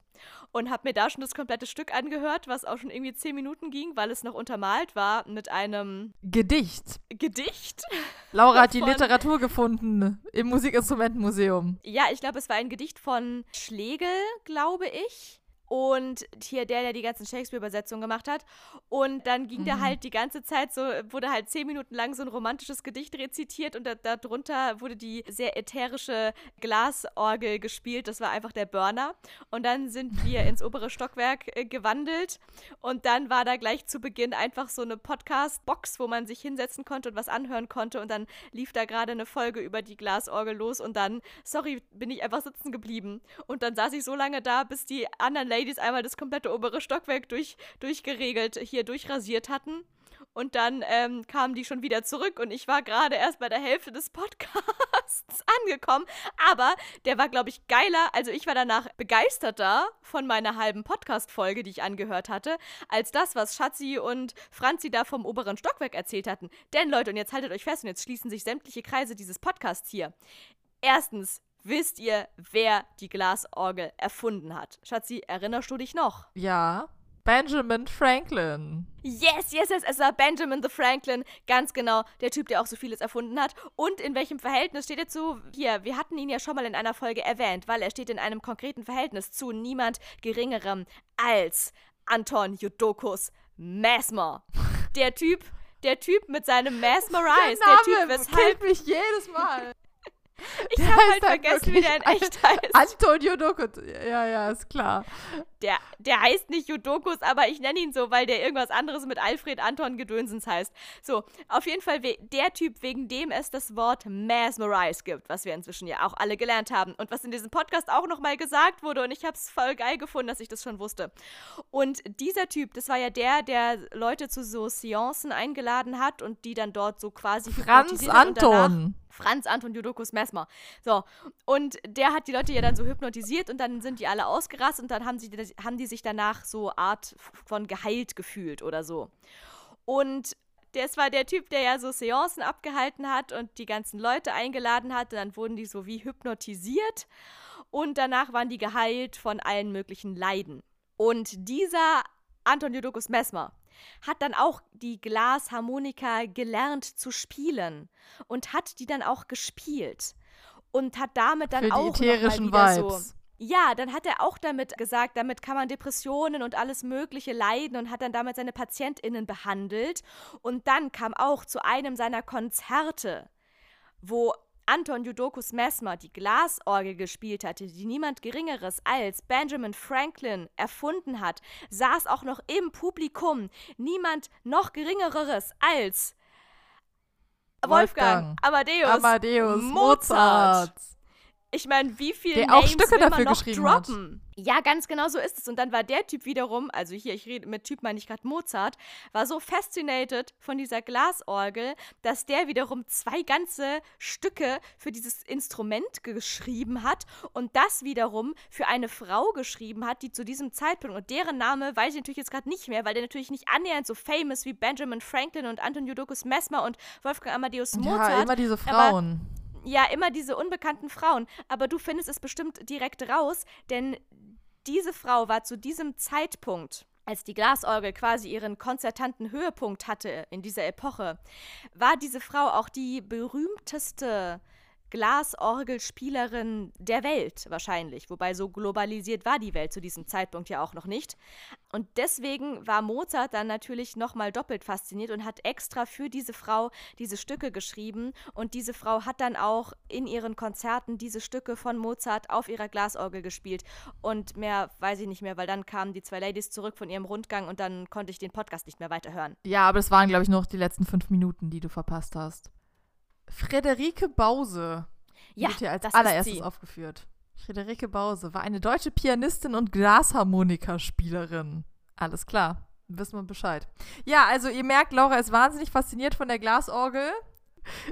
und habe mir da schon das komplette Stück angehört, was auch schon irgendwie zehn Minuten ging, weil es noch untermalt war mit einem Gedicht. Gedicht? (laughs) Laura hat die Literatur gefunden im Musikinstrumentenmuseum. Ja, ich glaube, es war ein Gedicht von Schlegel, glaube ich und hier der, der die ganzen Shakespeare-Übersetzungen gemacht hat. Und dann ging mhm. da halt die ganze Zeit so, wurde halt zehn Minuten lang so ein romantisches Gedicht rezitiert und da, darunter wurde die sehr ätherische Glasorgel gespielt. Das war einfach der Burner. Und dann sind wir (laughs) ins obere Stockwerk äh, gewandelt und dann war da gleich zu Beginn einfach so eine Podcast-Box, wo man sich hinsetzen konnte und was anhören konnte. Und dann lief da gerade eine Folge über die Glasorgel los und dann, sorry, bin ich einfach sitzen geblieben. Und dann saß ich so lange da, bis die anderen Ladies einmal das komplette obere Stockwerk durch, durchgeregelt, hier durchrasiert hatten. Und dann ähm, kamen die schon wieder zurück und ich war gerade erst bei der Hälfte des Podcasts (laughs) angekommen. Aber der war, glaube ich, geiler. Also ich war danach begeisterter von meiner halben Podcast-Folge, die ich angehört hatte, als das, was Schatzi und Franzi da vom oberen Stockwerk erzählt hatten. Denn Leute, und jetzt haltet euch fest, und jetzt schließen sich sämtliche Kreise dieses Podcasts hier. Erstens, wisst ihr, wer die Glasorgel erfunden hat? Schatzi, erinnerst du dich noch? Ja. Benjamin Franklin. Yes, yes, yes, es war Benjamin the Franklin, ganz genau, der Typ, der auch so vieles erfunden hat. Und in welchem Verhältnis steht er zu, hier, wir hatten ihn ja schon mal in einer Folge erwähnt, weil er steht in einem konkreten Verhältnis zu niemand Geringerem als Anton Jodokus Mesmer. (laughs) Der Typ, der Typ mit seinem Mesmerize, der, Name der Typ, weshalb... mich jedes Mal. Ich habe halt vergessen, wie der in echt heißt. Antonio Dokut. Ja, ja, ist klar. Der, der heißt nicht Jodokus, aber ich nenne ihn so, weil der irgendwas anderes mit Alfred Anton Gedönsens heißt. So, auf jeden Fall der Typ, wegen dem es das Wort Mesmerize gibt, was wir inzwischen ja auch alle gelernt haben und was in diesem Podcast auch nochmal gesagt wurde und ich habe es voll geil gefunden, dass ich das schon wusste. Und dieser Typ, das war ja der, der Leute zu so Seancen eingeladen hat und die dann dort so quasi Franz Anton. Franz Anton Jodokus Mesmer. So, und der hat die Leute ja dann so hypnotisiert und dann sind die alle ausgerastet und dann haben, sie, haben die sich danach so Art von geheilt gefühlt oder so. Und das war der Typ, der ja so Seancen abgehalten hat und die ganzen Leute eingeladen hat. Und dann wurden die so wie hypnotisiert und danach waren die geheilt von allen möglichen Leiden. Und dieser Anton Jodokus Mesmer, hat dann auch die Glasharmonika gelernt zu spielen und hat die dann auch gespielt und hat damit dann Für auch die ätherischen noch mal wieder Vibes. so ja, dann hat er auch damit gesagt, damit kann man Depressionen und alles Mögliche leiden und hat dann damit seine PatientInnen behandelt. Und dann kam auch zu einem seiner Konzerte, wo Anton Judokus Mesmer die Glasorgel gespielt hatte, die niemand Geringeres als Benjamin Franklin erfunden hat, saß auch noch im Publikum niemand noch Geringeres als Wolfgang, Wolfgang Amadeus, Amadeus Mozart. Mozart. Ich meine, wie viele Der auch Names Stücke will man dafür noch geschrieben hat. droppen? Ja, ganz genau so ist es. Und dann war der Typ wiederum, also hier, ich rede mit Typ meine ich gerade Mozart, war so fasziniert von dieser Glasorgel, dass der wiederum zwei ganze Stücke für dieses Instrument geschrieben hat und das wiederum für eine Frau geschrieben hat, die zu diesem Zeitpunkt, und deren Name weiß ich natürlich jetzt gerade nicht mehr, weil der natürlich nicht annähernd so famous wie Benjamin Franklin und Anton Jodokus Mesmer und Wolfgang Amadeus Mozart. Ja, immer diese Frauen. Ja, immer diese unbekannten Frauen. Aber du findest es bestimmt direkt raus, denn diese Frau war zu diesem Zeitpunkt, als die Glasorgel quasi ihren konzertanten Höhepunkt hatte in dieser Epoche, war diese Frau auch die berühmteste Glasorgelspielerin der Welt wahrscheinlich, wobei so globalisiert war die Welt zu diesem Zeitpunkt ja auch noch nicht. Und deswegen war Mozart dann natürlich nochmal doppelt fasziniert und hat extra für diese Frau diese Stücke geschrieben. Und diese Frau hat dann auch in ihren Konzerten diese Stücke von Mozart auf ihrer Glasorgel gespielt. Und mehr weiß ich nicht mehr, weil dann kamen die zwei Ladies zurück von ihrem Rundgang und dann konnte ich den Podcast nicht mehr weiterhören. Ja, aber es waren, glaube ich, noch die letzten fünf Minuten, die du verpasst hast. Friederike Bause Ja, wird hier als allererstes aufgeführt. Friederike Bause war eine deutsche Pianistin und Glasharmonikaspielerin. Alles klar, wissen wir Bescheid. Ja, also ihr merkt, Laura ist wahnsinnig fasziniert von der Glasorgel.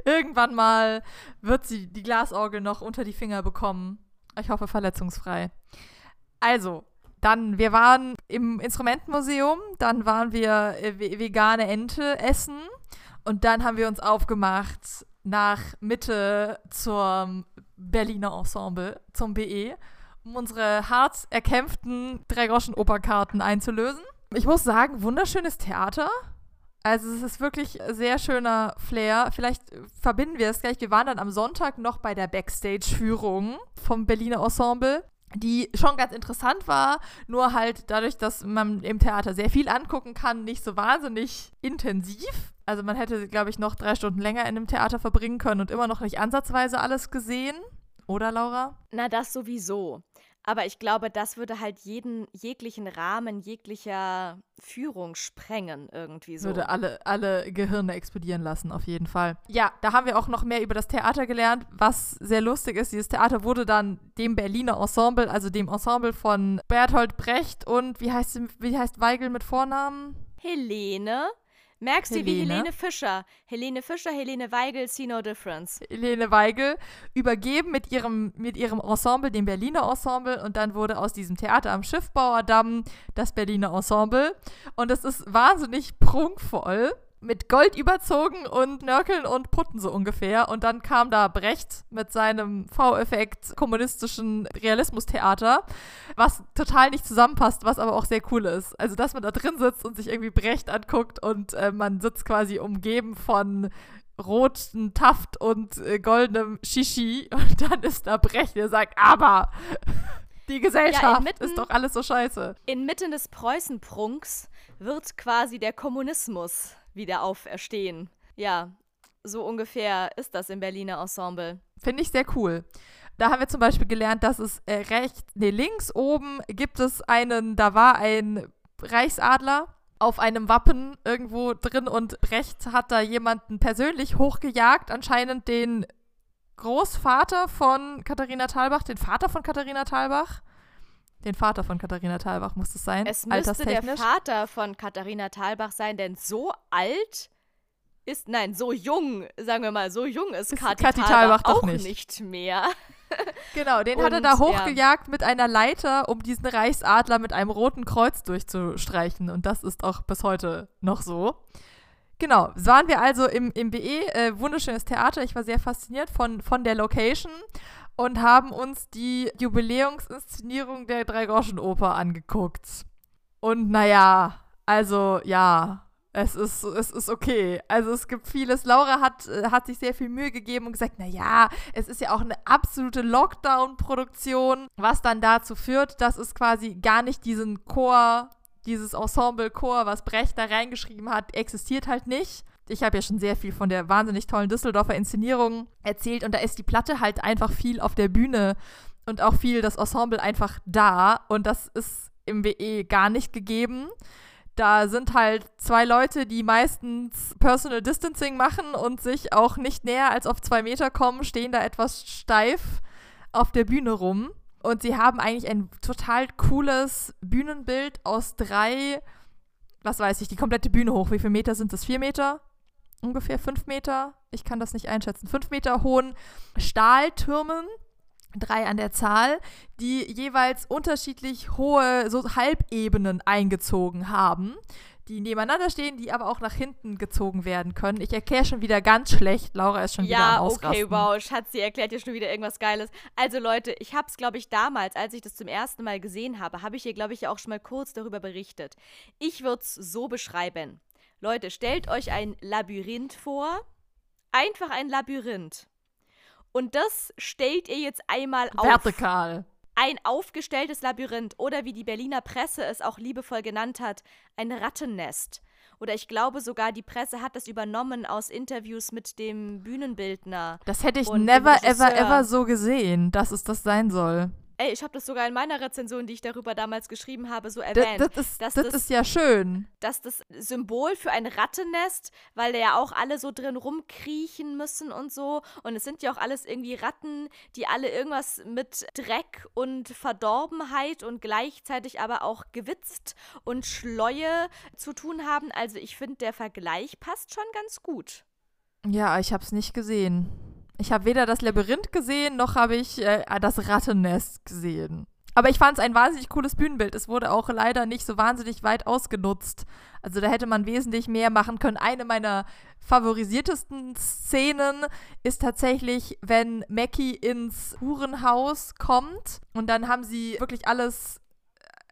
Irgendwann mal wird sie die Glasorgel noch unter die Finger bekommen. Ich hoffe verletzungsfrei. Also, dann, wir waren im Instrumentenmuseum, dann waren wir äh, ve- vegane Ente essen und dann haben wir uns aufgemacht nach Mitte zum Berliner Ensemble, zum BE, um unsere hart erkämpften Drei-Groschen-Operkarten einzulösen. Ich muss sagen, wunderschönes Theater. Also es ist wirklich sehr schöner Flair. Vielleicht verbinden wir es gleich. Wir waren dann am Sonntag noch bei der Backstage-Führung vom Berliner Ensemble, die schon ganz interessant war, nur halt dadurch, dass man im Theater sehr viel angucken kann, nicht so wahnsinnig intensiv. Also man hätte, glaube ich, noch drei Stunden länger in dem Theater verbringen können und immer noch nicht ansatzweise alles gesehen. Oder, Laura? Na, das sowieso. Aber ich glaube, das würde halt jeden jeglichen Rahmen jeglicher Führung sprengen irgendwie so. Würde alle, alle Gehirne explodieren lassen, auf jeden Fall. Ja, da haben wir auch noch mehr über das Theater gelernt, was sehr lustig ist. Dieses Theater wurde dann dem Berliner Ensemble, also dem Ensemble von Berthold Brecht und wie heißt, wie heißt Weigel mit Vornamen? Helene Merkst du wie Helene Fischer? Helene Fischer, Helene Weigel, see no difference. Helene Weigel übergeben mit ihrem, mit ihrem Ensemble, dem Berliner Ensemble. Und dann wurde aus diesem Theater am Schiffbauerdamm das Berliner Ensemble. Und es ist wahnsinnig prunkvoll mit Gold überzogen und Nörkeln und Putten so ungefähr. Und dann kam da Brecht mit seinem V-Effekt kommunistischen Realismustheater, was total nicht zusammenpasst, was aber auch sehr cool ist. Also, dass man da drin sitzt und sich irgendwie Brecht anguckt und äh, man sitzt quasi umgeben von roten Taft und äh, goldenem Shishi und dann ist da Brecht, der sagt, aber die Gesellschaft ja, inmitten, ist doch alles so scheiße. Inmitten des Preußenprunks wird quasi der Kommunismus wieder auferstehen. Ja, so ungefähr ist das im Berliner Ensemble. Finde ich sehr cool. Da haben wir zum Beispiel gelernt, dass es äh, rechts, nee, links oben gibt es einen, da war ein Reichsadler auf einem Wappen irgendwo drin und rechts hat da jemanden persönlich hochgejagt, anscheinend den Großvater von Katharina Thalbach, den Vater von Katharina Thalbach. Den Vater von Katharina Thalbach muss es sein. Es müsste der Vater von Katharina Thalbach sein, denn so alt ist, nein, so jung, sagen wir mal, so jung ist, ist Kathi, Kathi Thalbach, Thalbach auch nicht. nicht mehr. (laughs) genau, den Und, hat er da hochgejagt ja. mit einer Leiter, um diesen Reichsadler mit einem roten Kreuz durchzustreichen. Und das ist auch bis heute noch so. Genau, waren wir also im, im BE, äh, wunderschönes Theater. Ich war sehr fasziniert von, von der Location und haben uns die Jubiläumsinszenierung der Dreigroschenoper angeguckt. Und naja, also ja, es ist, es ist okay. Also es gibt vieles. Laura hat, hat sich sehr viel Mühe gegeben und gesagt, naja, es ist ja auch eine absolute Lockdown-Produktion, was dann dazu führt, dass es quasi gar nicht diesen Chor, dieses Ensemble-Chor, was Brecht da reingeschrieben hat, existiert halt nicht ich habe ja schon sehr viel von der wahnsinnig tollen Düsseldorfer Inszenierung erzählt und da ist die Platte halt einfach viel auf der Bühne und auch viel das Ensemble einfach da und das ist im WE gar nicht gegeben. Da sind halt zwei Leute, die meistens Personal Distancing machen und sich auch nicht näher als auf zwei Meter kommen, stehen da etwas steif auf der Bühne rum. Und sie haben eigentlich ein total cooles Bühnenbild aus drei, was weiß ich, die komplette Bühne hoch. Wie viele Meter sind das? Vier Meter? Ungefähr fünf Meter, ich kann das nicht einschätzen, fünf Meter hohen Stahltürmen, drei an der Zahl, die jeweils unterschiedlich hohe so Halbebenen eingezogen haben, die nebeneinander stehen, die aber auch nach hinten gezogen werden können. Ich erkläre schon wieder ganz schlecht. Laura ist schon ja, wieder am Ausrasten. Ja, okay, wow, Schatz, sie erklärt dir schon wieder irgendwas Geiles. Also Leute, ich habe es, glaube ich, damals, als ich das zum ersten Mal gesehen habe, habe ich hier, glaube ich, auch schon mal kurz darüber berichtet. Ich würde es so beschreiben. Leute, stellt euch ein Labyrinth vor. Einfach ein Labyrinth. Und das stellt ihr jetzt einmal auf. Vertikal. Ein aufgestelltes Labyrinth oder wie die Berliner Presse es auch liebevoll genannt hat, ein Rattennest. Oder ich glaube sogar, die Presse hat das übernommen aus Interviews mit dem Bühnenbildner. Das hätte ich never, ever, ever so gesehen, dass es das sein soll. Ey, ich habe das sogar in meiner Rezension, die ich darüber damals geschrieben habe, so erwähnt. Das, das, ist, das, das ist ja schön. Dass das Symbol für ein Rattennest, weil da ja auch alle so drin rumkriechen müssen und so. Und es sind ja auch alles irgendwie Ratten, die alle irgendwas mit Dreck und Verdorbenheit und gleichzeitig aber auch gewitzt und Schleue zu tun haben. Also ich finde, der Vergleich passt schon ganz gut. Ja, ich habe es nicht gesehen. Ich habe weder das Labyrinth gesehen, noch habe ich äh, das Rattennest gesehen. Aber ich fand es ein wahnsinnig cooles Bühnenbild. Es wurde auch leider nicht so wahnsinnig weit ausgenutzt. Also da hätte man wesentlich mehr machen können. Eine meiner favorisiertesten Szenen ist tatsächlich, wenn Mackie ins Hurenhaus kommt und dann haben sie wirklich alles,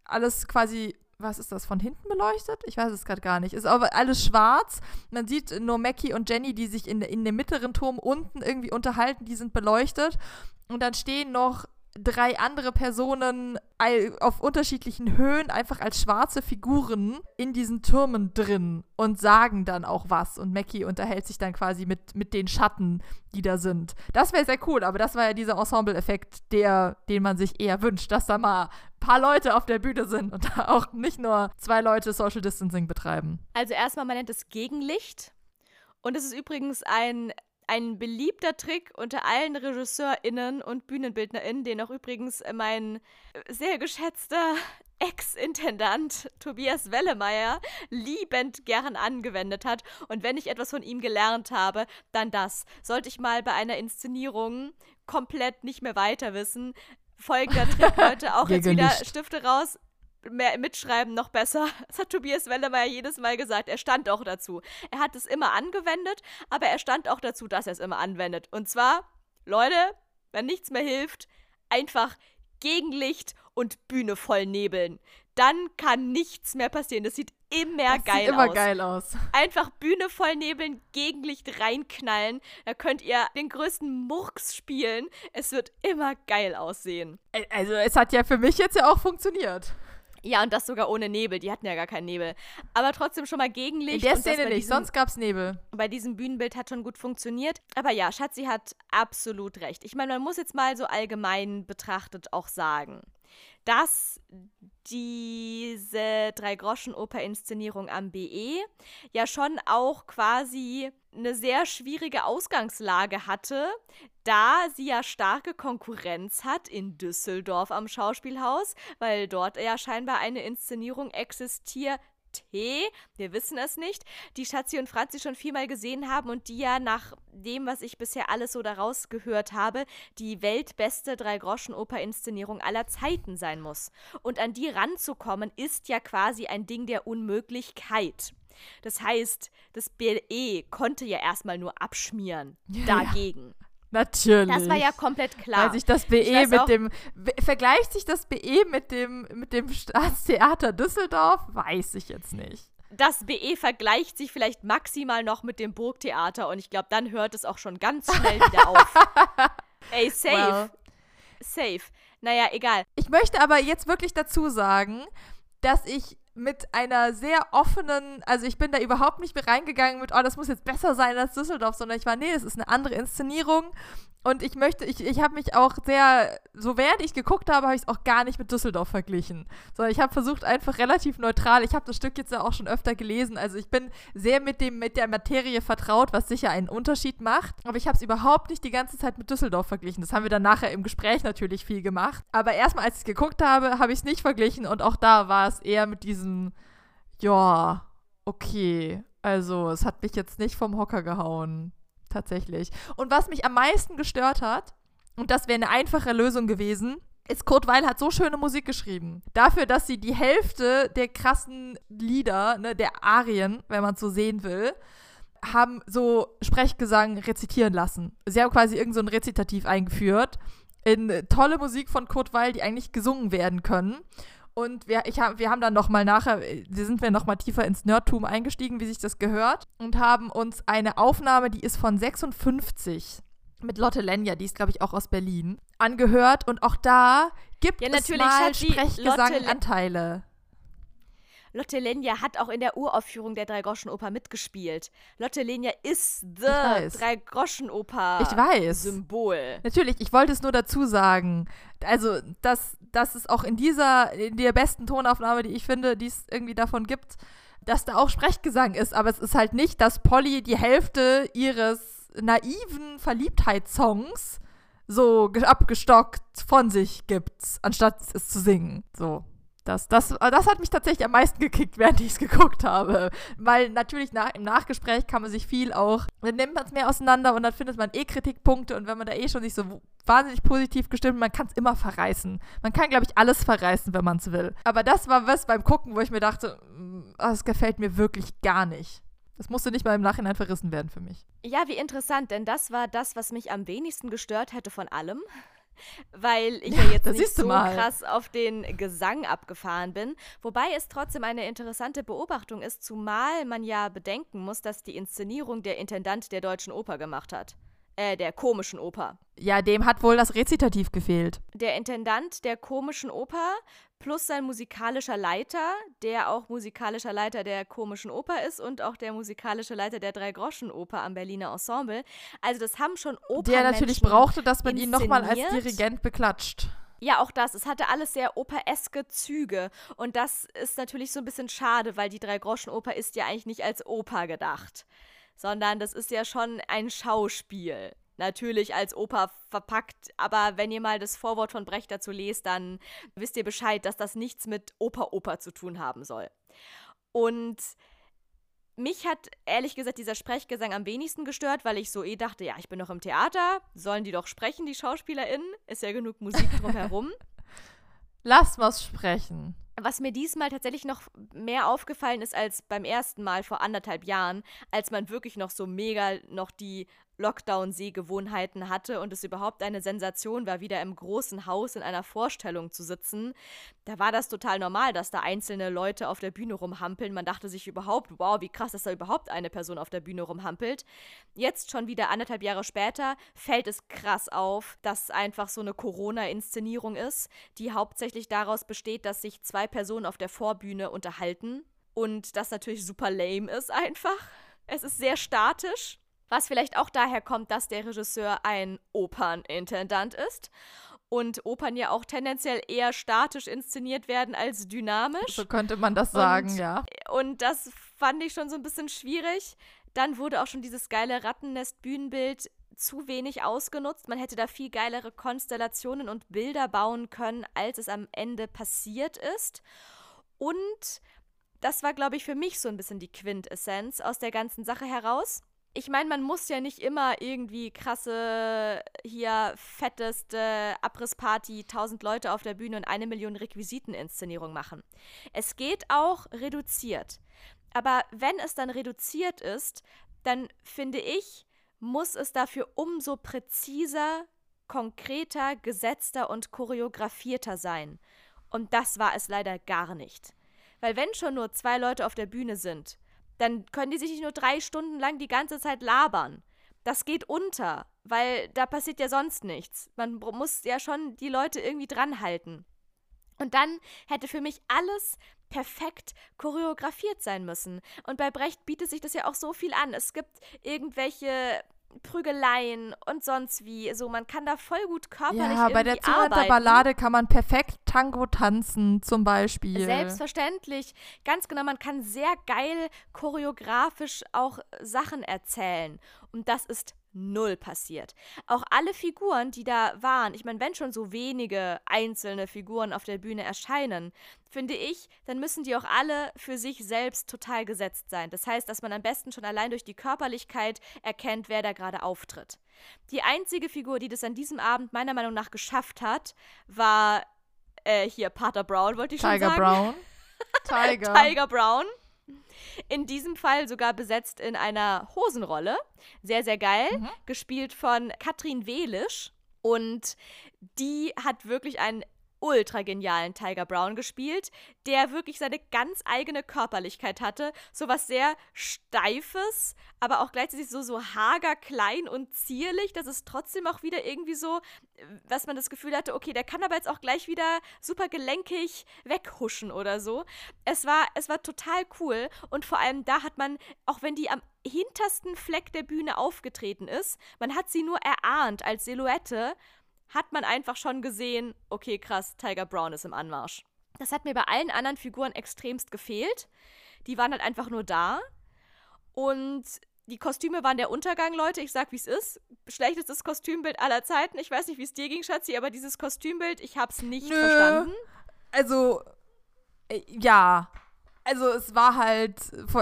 alles quasi was ist das, von hinten beleuchtet? Ich weiß es gerade gar nicht. Ist aber alles schwarz. Man sieht nur Mackie und Jenny, die sich in, in dem mittleren Turm unten irgendwie unterhalten, die sind beleuchtet. Und dann stehen noch drei andere Personen auf unterschiedlichen Höhen einfach als schwarze Figuren in diesen Türmen drin und sagen dann auch was. Und Mackie unterhält sich dann quasi mit, mit den Schatten, die da sind. Das wäre sehr cool, aber das war ja dieser Ensemble-Effekt, den man sich eher wünscht, dass da mal ein paar Leute auf der Bühne sind und (laughs) da auch nicht nur zwei Leute Social Distancing betreiben. Also erstmal, man nennt es Gegenlicht. Und es ist übrigens ein ein beliebter Trick unter allen RegisseurInnen und BühnenbildnerInnen, den auch übrigens mein sehr geschätzter (laughs) Ex-Intendant Tobias Wellemeyer liebend gern angewendet hat. Und wenn ich etwas von ihm gelernt habe, dann das. Sollte ich mal bei einer Inszenierung komplett nicht mehr weiter wissen, folgender Trick, (laughs) Leute, auch jetzt wieder Stifte raus, mehr mitschreiben noch besser. (laughs) Das hat Tobias Wellemeyer jedes Mal gesagt. Er stand auch dazu. Er hat es immer angewendet, aber er stand auch dazu, dass er es immer anwendet. Und zwar, Leute, wenn nichts mehr hilft, einfach Gegenlicht und Bühne voll nebeln. Dann kann nichts mehr passieren. Das sieht immer das geil sieht immer aus. geil aus. Einfach Bühne voll nebeln, Gegenlicht reinknallen. Da könnt ihr den größten Murks spielen. Es wird immer geil aussehen. Also es hat ja für mich jetzt ja auch funktioniert. Ja, und das sogar ohne Nebel. Die hatten ja gar keinen Nebel. Aber trotzdem schon mal Gegenlicht. In der Szene nicht, diesem, sonst gab's Nebel. Bei diesem Bühnenbild hat schon gut funktioniert. Aber ja, Schatzi hat absolut recht. Ich meine, man muss jetzt mal so allgemein betrachtet auch sagen, dass diese Drei-Groschen-Oper-Inszenierung am BE ja schon auch quasi eine sehr schwierige Ausgangslage hatte, da sie ja starke Konkurrenz hat in Düsseldorf am Schauspielhaus, weil dort ja scheinbar eine Inszenierung existiert T, wir wissen es nicht, die Schatzi und Franzi schon viermal gesehen haben und die ja nach dem, was ich bisher alles so daraus gehört habe, die weltbeste Drei-Groschen-Oper-Inszenierung aller Zeiten sein muss. Und an die ranzukommen, ist ja quasi ein Ding der Unmöglichkeit. Das heißt, das BLE konnte ja erstmal nur abschmieren ja. dagegen. Natürlich. Das war ja komplett klar. Weil sich das BE mit dem. Vergleicht sich das BE mit dem, mit dem Staatstheater Düsseldorf? Weiß ich jetzt nicht. Das BE vergleicht sich vielleicht maximal noch mit dem Burgtheater und ich glaube, dann hört es auch schon ganz schnell wieder auf. (laughs) Ey, safe. Well. Safe. Naja, egal. Ich möchte aber jetzt wirklich dazu sagen, dass ich mit einer sehr offenen, also ich bin da überhaupt nicht mehr reingegangen mit, oh, das muss jetzt besser sein als Düsseldorf, sondern ich war, nee, es ist eine andere Inszenierung und ich möchte, ich, ich habe mich auch sehr, so während ich geguckt habe, habe ich es auch gar nicht mit Düsseldorf verglichen, sondern ich habe versucht einfach relativ neutral, ich habe das Stück jetzt ja auch schon öfter gelesen, also ich bin sehr mit dem, mit der Materie vertraut, was sicher einen Unterschied macht, aber ich habe es überhaupt nicht die ganze Zeit mit Düsseldorf verglichen, das haben wir dann nachher im Gespräch natürlich viel gemacht, aber erstmal, als ich geguckt habe, habe ich es nicht verglichen und auch da war es eher mit diesem, ja, okay, also es hat mich jetzt nicht vom Hocker gehauen, tatsächlich. Und was mich am meisten gestört hat, und das wäre eine einfache Lösung gewesen, ist Kurt Weil hat so schöne Musik geschrieben. Dafür, dass sie die Hälfte der krassen Lieder, ne, der Arien, wenn man es so sehen will, haben so Sprechgesang rezitieren lassen. Sie haben quasi irgendein so Rezitativ eingeführt in tolle Musik von Kurt Weil, die eigentlich gesungen werden können. Und wir, ich hab, wir haben dann nochmal nachher, sind wir nochmal tiefer ins Nerdtum eingestiegen, wie sich das gehört, und haben uns eine Aufnahme, die ist von 56 mit Lotte Lenja, die ist, glaube ich, auch aus Berlin, angehört. Und auch da gibt ja, es mal Sprechgesanganteile. Lotte Lenja hat auch in der Uraufführung der Dreigroschenoper mitgespielt. Lotte Lenja ist the Dreigroschenoper Ich weiß. Symbol. Natürlich, ich wollte es nur dazu sagen. Also, dass, dass es auch in dieser, in der besten Tonaufnahme, die ich finde, die es irgendwie davon gibt, dass da auch Sprechgesang ist. Aber es ist halt nicht, dass Polly die Hälfte ihres naiven Verliebtheitssongs so abgestockt von sich gibt, anstatt es zu singen. So. Das, das, das hat mich tatsächlich am meisten gekickt, (laughs) während ich es geguckt habe. Weil natürlich nach, im Nachgespräch kann man sich viel auch, dann nimmt man es mehr auseinander und dann findet man eh Kritikpunkte und wenn man da eh schon nicht so wahnsinnig positiv gestimmt, man kann es immer verreißen. Man kann, glaube ich, alles verreißen, wenn man es will. Aber das war was beim Gucken, wo ich mir dachte, mm, das gefällt mir wirklich gar nicht. Das musste nicht mal im Nachhinein verrissen werden für mich. Ja, wie interessant, denn das war das, was mich am wenigsten gestört hätte von allem weil ich ja, ja (laughs) jetzt nicht so krass auf den Gesang abgefahren bin. Wobei es trotzdem eine interessante Beobachtung ist, zumal man ja bedenken muss, dass die Inszenierung der Intendant der Deutschen Oper gemacht hat. Äh, der komischen Oper. Ja, dem hat wohl das Rezitativ gefehlt. Der Intendant der komischen Oper plus sein musikalischer Leiter, der auch musikalischer Leiter der komischen Oper ist und auch der musikalische Leiter der Drei-Groschen-Oper am Berliner Ensemble. Also das haben schon Opernmenschen Der natürlich brauchte, dass man ihn nochmal als Dirigent beklatscht. Ja, auch das. Es hatte alles sehr opereske Züge. Und das ist natürlich so ein bisschen schade, weil die Drei-Groschen-Oper ist ja eigentlich nicht als Oper gedacht sondern das ist ja schon ein Schauspiel. Natürlich als Oper verpackt, aber wenn ihr mal das Vorwort von Brecht dazu lest, dann wisst ihr Bescheid, dass das nichts mit Oper-Oper zu tun haben soll. Und mich hat ehrlich gesagt dieser Sprechgesang am wenigsten gestört, weil ich so eh dachte, ja, ich bin noch im Theater, sollen die doch sprechen, die SchauspielerInnen? Ist ja genug Musik (laughs) drumherum. Lass was sprechen. Was mir diesmal tatsächlich noch mehr aufgefallen ist als beim ersten Mal vor anderthalb Jahren, als man wirklich noch so mega noch die Lockdown-Sehgewohnheiten hatte und es überhaupt eine Sensation war, wieder im großen Haus in einer Vorstellung zu sitzen. Da war das total normal, dass da einzelne Leute auf der Bühne rumhampeln. Man dachte sich überhaupt, wow, wie krass, dass da überhaupt eine Person auf der Bühne rumhampelt. Jetzt schon wieder anderthalb Jahre später fällt es krass auf, dass einfach so eine Corona-Inszenierung ist, die hauptsächlich daraus besteht, dass sich zwei Personen auf der Vorbühne unterhalten und das natürlich super lame ist einfach. Es ist sehr statisch was vielleicht auch daher kommt, dass der Regisseur ein Opernintendant ist und Opern ja auch tendenziell eher statisch inszeniert werden als dynamisch. So könnte man das sagen, und, ja. Und das fand ich schon so ein bisschen schwierig. Dann wurde auch schon dieses geile Rattennest-Bühnenbild zu wenig ausgenutzt. Man hätte da viel geilere Konstellationen und Bilder bauen können, als es am Ende passiert ist. Und das war, glaube ich, für mich so ein bisschen die Quintessenz aus der ganzen Sache heraus ich meine, man muss ja nicht immer irgendwie krasse, hier fetteste Abrissparty, tausend Leute auf der Bühne und eine Million Requisiteninszenierung machen. Es geht auch reduziert. Aber wenn es dann reduziert ist, dann finde ich, muss es dafür umso präziser, konkreter, gesetzter und choreografierter sein. Und das war es leider gar nicht. Weil wenn schon nur zwei Leute auf der Bühne sind dann können die sich nicht nur drei Stunden lang die ganze Zeit labern. Das geht unter, weil da passiert ja sonst nichts. Man muss ja schon die Leute irgendwie dranhalten. Und dann hätte für mich alles perfekt choreografiert sein müssen. Und bei Brecht bietet sich das ja auch so viel an. Es gibt irgendwelche Prügeleien und sonst wie. So, man kann da voll gut körperlich Ja, bei der Ballade kann man perfekt Tango tanzen, zum Beispiel. Selbstverständlich. Ganz genau, man kann sehr geil choreografisch auch Sachen erzählen. Und das ist null passiert. Auch alle Figuren, die da waren, ich meine, wenn schon so wenige einzelne Figuren auf der Bühne erscheinen, finde ich, dann müssen die auch alle für sich selbst total gesetzt sein. Das heißt, dass man am besten schon allein durch die Körperlichkeit erkennt, wer da gerade auftritt. Die einzige Figur, die das an diesem Abend meiner Meinung nach geschafft hat, war äh, hier Pater Brown, wollte ich Tiger schon sagen. Brown. (laughs) Tiger. Tiger Brown. In diesem Fall sogar besetzt in einer Hosenrolle. Sehr, sehr geil. Mhm. Gespielt von Katrin Welisch. Und die hat wirklich einen ultra genialen Tiger Brown gespielt, der wirklich seine ganz eigene Körperlichkeit hatte. So was sehr Steifes, aber auch gleichzeitig so, so hager, klein und zierlich, dass es trotzdem auch wieder irgendwie so, was man das Gefühl hatte, okay, der kann aber jetzt auch gleich wieder super gelenkig weghuschen oder so. Es war, es war total cool und vor allem da hat man, auch wenn die am hintersten Fleck der Bühne aufgetreten ist, man hat sie nur erahnt als Silhouette hat man einfach schon gesehen, okay, krass, Tiger Brown ist im Anmarsch. Das hat mir bei allen anderen Figuren extremst gefehlt. Die waren halt einfach nur da. Und die Kostüme waren der Untergang, Leute. Ich sag, wie es ist. Schlechtestes Kostümbild aller Zeiten. Ich weiß nicht, wie es dir ging, Schatzi, aber dieses Kostümbild, ich hab's nicht Nö. verstanden. Also, äh, ja. Also, es war halt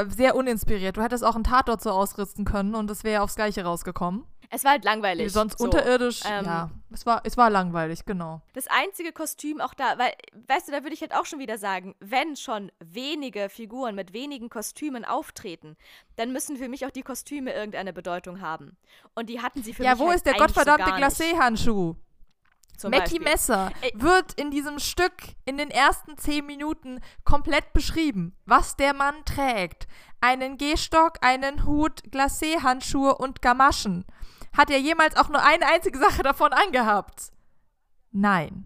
sehr uninspiriert. Du hättest auch einen Tatort so ausrüsten können und es wäre aufs Gleiche rausgekommen. Es war halt langweilig. Wie sonst so. unterirdisch, ähm, ja. Es war, es war langweilig, genau. Das einzige Kostüm auch da, weil, weißt du, da würde ich halt auch schon wieder sagen, wenn schon wenige Figuren mit wenigen Kostümen auftreten, dann müssen für mich auch die Kostüme irgendeine Bedeutung haben. Und die hatten sie für ja, mich Ja, wo halt ist der gottverdammte so Glacé-Handschuh? Mackie Messer wird in diesem Stück in den ersten zehn Minuten komplett beschrieben, was der Mann trägt. Einen Gehstock, einen Hut, Glacé-Handschuhe und Gamaschen. Hat er jemals auch nur eine einzige Sache davon angehabt? Nein.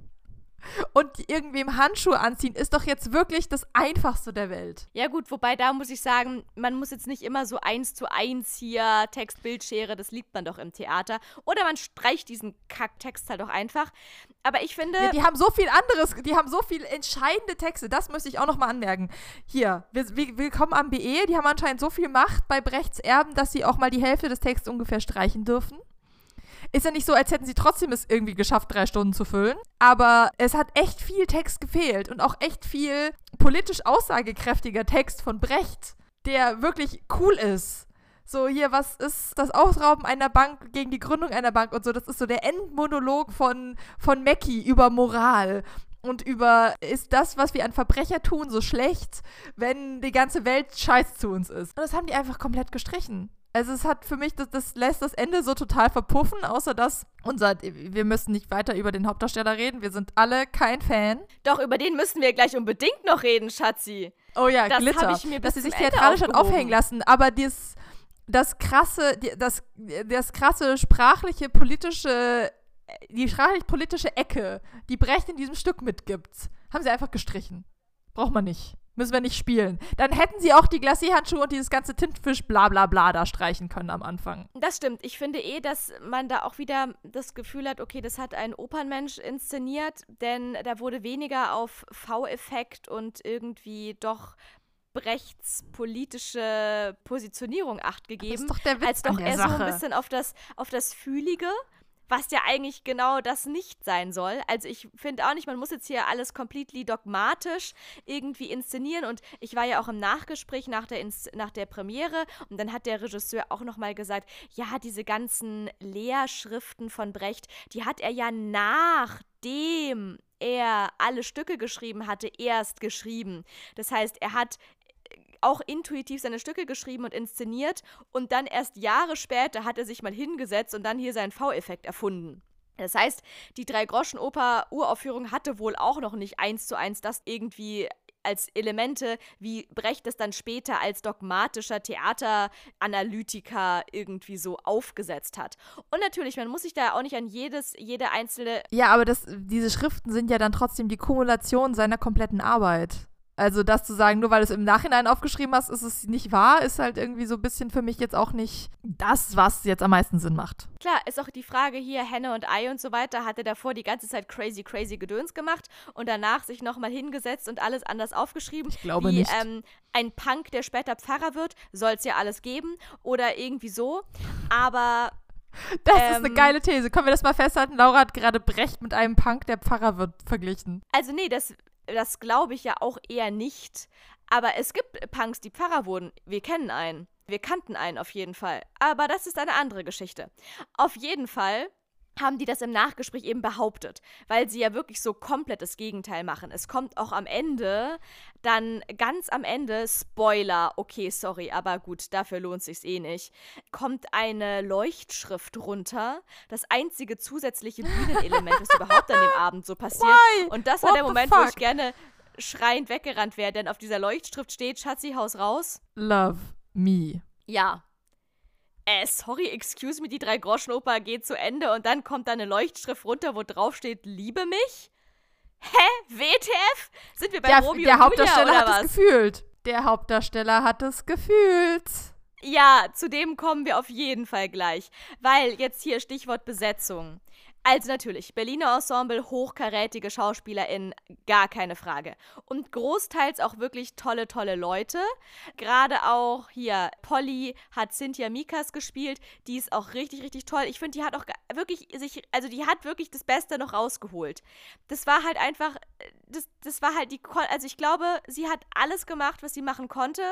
Und irgendwem Handschuhe anziehen ist doch jetzt wirklich das Einfachste der Welt. Ja gut, wobei da muss ich sagen, man muss jetzt nicht immer so eins zu eins hier Text, Bildschere, das liebt man doch im Theater. Oder man streicht diesen Kacktext halt doch einfach. Aber ich finde... Ja, die haben so viel anderes, die haben so viel entscheidende Texte, das möchte ich auch nochmal anmerken. Hier, willkommen am BE, die haben anscheinend so viel Macht bei Brechts Erben, dass sie auch mal die Hälfte des Texts ungefähr streichen dürfen ist ja nicht so, als hätten sie trotzdem es irgendwie geschafft, drei Stunden zu füllen. Aber es hat echt viel Text gefehlt und auch echt viel politisch aussagekräftiger Text von Brecht, der wirklich cool ist. So, hier, was ist das Ausrauben einer Bank gegen die Gründung einer Bank und so? Das ist so der Endmonolog von, von Mackie über Moral und über, ist das, was wir an Verbrecher tun, so schlecht, wenn die ganze Welt scheiß zu uns ist. Und das haben die einfach komplett gestrichen. Also es hat für mich, das, das lässt das Ende so total verpuffen, außer dass unser, wir müssen nicht weiter über den Hauptdarsteller reden, wir sind alle kein Fan. Doch, über den müssen wir gleich unbedingt noch reden, Schatzi. Oh ja, das Glitter. Ich mir dass sie sich theatralisch hat aufhängen lassen, aber das, das krasse, das, das krasse sprachliche, politische, die sprachlich-politische Ecke, die Brecht in diesem Stück mitgibt, haben sie einfach gestrichen. Braucht man nicht. Müssen wir nicht spielen. Dann hätten sie auch die Glacé-Handschuhe und dieses ganze Tintenfisch bla bla bla da streichen können am Anfang. Das stimmt. Ich finde eh, dass man da auch wieder das Gefühl hat, okay, das hat ein Opernmensch inszeniert, denn da wurde weniger auf V-Effekt und irgendwie doch Brechts politische Positionierung acht gegeben, doch als doch eher Sache. so ein bisschen auf das, auf das Fühlige was ja eigentlich genau das nicht sein soll. Also ich finde auch nicht, man muss jetzt hier alles completely dogmatisch irgendwie inszenieren und ich war ja auch im Nachgespräch nach der, Inst nach der Premiere und dann hat der Regisseur auch nochmal gesagt, ja, diese ganzen Lehrschriften von Brecht, die hat er ja nachdem er alle Stücke geschrieben hatte, erst geschrieben. Das heißt, er hat auch intuitiv seine Stücke geschrieben und inszeniert und dann erst Jahre später hat er sich mal hingesetzt und dann hier seinen V-Effekt erfunden. Das heißt, die Drei-Groschen-Oper-Uraufführung hatte wohl auch noch nicht eins zu eins das irgendwie als Elemente, wie Brecht es dann später als dogmatischer Theateranalytiker irgendwie so aufgesetzt hat. Und natürlich, man muss sich da auch nicht an jedes, jede einzelne. Ja, aber das, diese Schriften sind ja dann trotzdem die Kumulation seiner kompletten Arbeit. Also das zu sagen, nur weil du es im Nachhinein aufgeschrieben hast, ist es nicht wahr, ist halt irgendwie so ein bisschen für mich jetzt auch nicht das, was jetzt am meisten Sinn macht. Klar, ist auch die Frage hier, Henne und Ei und so weiter, hat er davor die ganze Zeit crazy, crazy Gedöns gemacht und danach sich nochmal hingesetzt und alles anders aufgeschrieben. Ich glaube wie, nicht. Ähm, ein Punk, der später Pfarrer wird, soll es ja alles geben oder irgendwie so. Aber (laughs) das ähm, ist eine ähm, geile These. Können wir das mal festhalten? Laura hat gerade Brecht mit einem Punk, der Pfarrer wird, verglichen. Also nee, das das glaube ich ja auch eher nicht. Aber es gibt Punks, die Pfarrer wurden. Wir kennen einen. Wir kannten einen auf jeden Fall. Aber das ist eine andere Geschichte. Auf jeden Fall haben die das im Nachgespräch eben behauptet, weil sie ja wirklich so komplett das Gegenteil machen. Es kommt auch am Ende, dann ganz am Ende, Spoiler, okay, sorry, aber gut, dafür lohnt sich's eh nicht, kommt eine Leuchtschrift runter, das einzige zusätzliche Bühnenelement, das überhaupt an dem Abend so passiert. Why? Und das war What der Moment, wo ich gerne schreiend weggerannt wäre, denn auf dieser Leuchtschrift steht Schatzi, Haus raus. Love me. Ja, äh, sorry, excuse me, die Drei-Groschen-Oper geht zu Ende und dann kommt da eine Leuchtschrift runter, wo drauf steht, liebe mich? Hä? WTF? Sind wir bei der, Romeo der und Hauptdarsteller Julia, hat was? es gefühlt. Der Hauptdarsteller hat es gefühlt. Ja, zu dem kommen wir auf jeden Fall gleich. Weil jetzt hier Stichwort Besetzung. Also natürlich, Berliner Ensemble, hochkarätige SchauspielerInnen, gar keine Frage. Und großteils auch wirklich tolle, tolle Leute. Gerade auch hier, Polly hat Cynthia Mikas gespielt, die ist auch richtig, richtig toll. Ich finde, die hat auch wirklich sich, also die hat wirklich das Beste noch rausgeholt. Das war halt einfach, das, das war halt die, also ich glaube, sie hat alles gemacht, was sie machen konnte.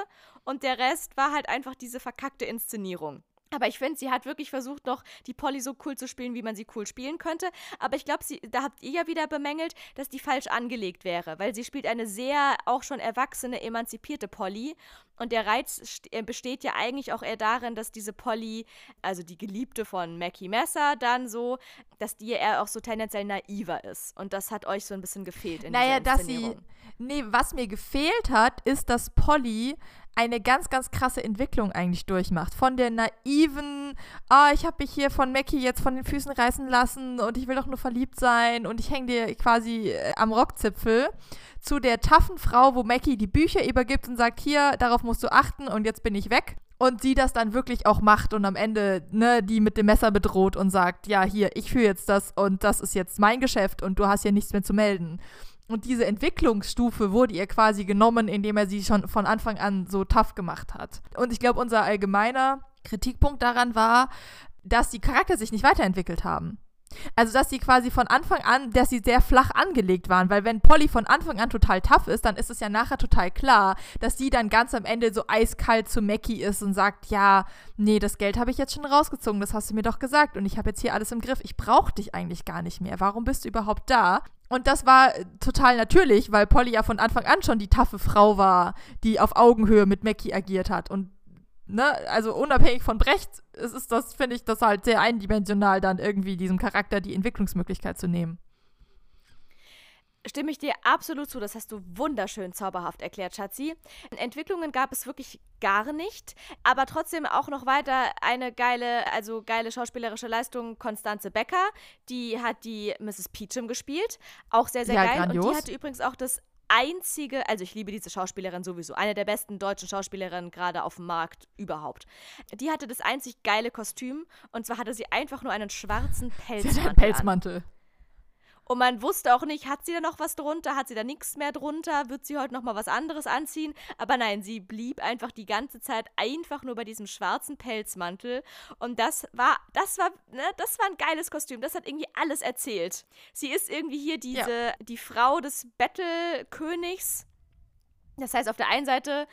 Und der Rest war halt einfach diese verkackte Inszenierung. Aber ich finde, sie hat wirklich versucht, noch die Polly so cool zu spielen, wie man sie cool spielen könnte. Aber ich glaube, da habt ihr ja wieder bemängelt, dass die falsch angelegt wäre, weil sie spielt eine sehr auch schon erwachsene, emanzipierte Polly. Und der Reiz äh, besteht ja eigentlich auch eher darin, dass diese Polly, also die Geliebte von Mackie Messer, dann so, dass die eher auch so tendenziell naiver ist. Und das hat euch so ein bisschen gefehlt in naja, dass sie. Nee, was mir gefehlt hat, ist, dass Polly eine ganz, ganz krasse Entwicklung eigentlich durchmacht. Von der naiven, ah, ich habe mich hier von Mackie jetzt von den Füßen reißen lassen und ich will doch nur verliebt sein und ich hänge dir quasi äh, am Rockzipfel, zu der taffen Frau, wo Mackie die Bücher übergibt und sagt, hier, darauf musst du achten und jetzt bin ich weg und sie das dann wirklich auch macht und am Ende ne, die mit dem Messer bedroht und sagt, ja, hier, ich führe jetzt das und das ist jetzt mein Geschäft und du hast hier nichts mehr zu melden. Und diese Entwicklungsstufe wurde ihr quasi genommen, indem er sie schon von Anfang an so tough gemacht hat. Und ich glaube, unser allgemeiner Kritikpunkt daran war, dass die Charakter sich nicht weiterentwickelt haben. Also, dass sie quasi von Anfang an, dass sie sehr flach angelegt waren, weil wenn Polly von Anfang an total tough ist, dann ist es ja nachher total klar, dass sie dann ganz am Ende so eiskalt zu Mackie ist und sagt, ja, nee, das Geld habe ich jetzt schon rausgezogen, das hast du mir doch gesagt und ich habe jetzt hier alles im Griff, ich brauche dich eigentlich gar nicht mehr, warum bist du überhaupt da? Und das war total natürlich, weil Polly ja von Anfang an schon die taffe Frau war, die auf Augenhöhe mit Mackie agiert hat. Und ne, also unabhängig von Brecht, ist, ist das, finde ich, das halt sehr eindimensional, dann irgendwie diesem Charakter die Entwicklungsmöglichkeit zu nehmen. Stimme ich dir absolut zu, das hast du wunderschön zauberhaft erklärt, Schatzi. Entwicklungen gab es wirklich gar nicht, aber trotzdem auch noch weiter eine geile, also geile schauspielerische Leistung, Konstanze Becker, die hat die Mrs. Peachum gespielt, auch sehr, sehr ja, geil. Grandios. Und die hatte übrigens auch das einzige, also ich liebe diese Schauspielerin sowieso, eine der besten deutschen Schauspielerinnen gerade auf dem Markt überhaupt. Die hatte das einzig geile Kostüm und zwar hatte sie einfach nur einen schwarzen Pelzmantel. (laughs) Sie einen Pelzmantel. An. Und man wusste auch nicht, hat sie da noch was drunter, hat sie da nichts mehr drunter, wird sie heute noch mal was anderes anziehen? Aber nein, sie blieb einfach die ganze Zeit einfach nur bei diesem schwarzen Pelzmantel. Und das war, das war, ne, das war ein geiles Kostüm. Das hat irgendwie alles erzählt. Sie ist irgendwie hier diese, ja. die Frau des Bettelkönigs. Das heißt, auf der einen Seite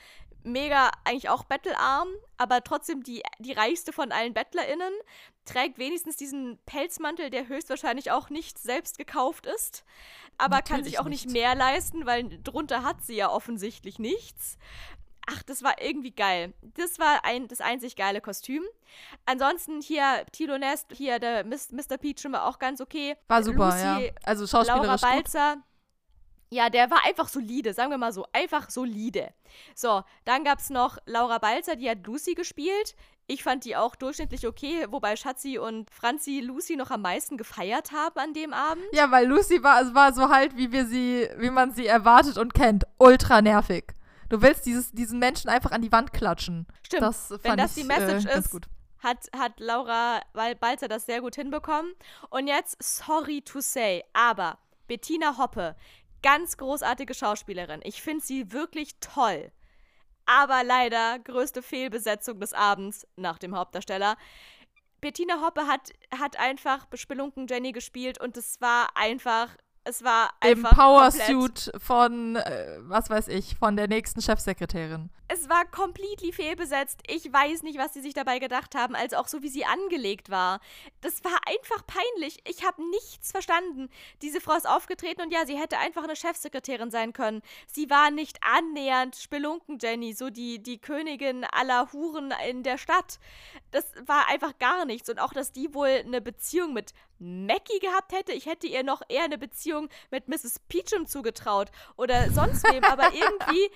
mega eigentlich auch bettelarm, aber trotzdem die, die reichste von allen BettlerInnen, trägt wenigstens diesen Pelzmantel, der höchstwahrscheinlich auch nicht selbst gekauft ist, aber Natürlich kann sich auch nicht. nicht mehr leisten, weil drunter hat sie ja offensichtlich nichts. Ach, das war irgendwie geil. Das war ein, das einzig geile Kostüm. Ansonsten hier Tilo Nest, hier der Mr. Peach schon mal auch ganz okay. War super, Lucy, ja. Also schauspielerisch Laura Balzer. Gut. Ja, der war einfach solide, sagen wir mal so, einfach solide. So, dann gab es noch Laura Balzer, die hat Lucy gespielt. Ich fand die auch durchschnittlich okay, wobei Schatzi und Franzi Lucy noch am meisten gefeiert haben an dem Abend. Ja, weil Lucy war, es war so halt, wie wir sie, wie man sie erwartet und kennt. Ultra nervig. Du willst dieses, diesen Menschen einfach an die Wand klatschen. Stimmt. Das Wenn das ich, die Message äh, ist, gut. Hat, hat Laura Balzer das sehr gut hinbekommen. Und jetzt, sorry to say, aber Bettina Hoppe, ganz großartige Schauspielerin. Ich finde sie wirklich toll. Aber leider größte Fehlbesetzung des Abends nach dem Hauptdarsteller. Bettina Hoppe hat, hat einfach Bespelunken Jenny gespielt und es war einfach es war einfach. Im Powersuit von, äh, was weiß ich, von der nächsten Chefsekretärin. Es war completely fehlbesetzt. Ich weiß nicht, was sie sich dabei gedacht haben, als auch so, wie sie angelegt war. Das war einfach peinlich. Ich habe nichts verstanden. Diese Frau ist aufgetreten und ja, sie hätte einfach eine Chefsekretärin sein können. Sie war nicht annähernd Spelunken Jenny, so die, die Königin aller Huren in der Stadt. Das war einfach gar nichts. Und auch, dass die wohl eine Beziehung mit Mackie gehabt hätte. Ich hätte ihr noch eher eine Beziehung mit Mrs. Peachum zugetraut oder sonst wem, aber (laughs) irgendwie.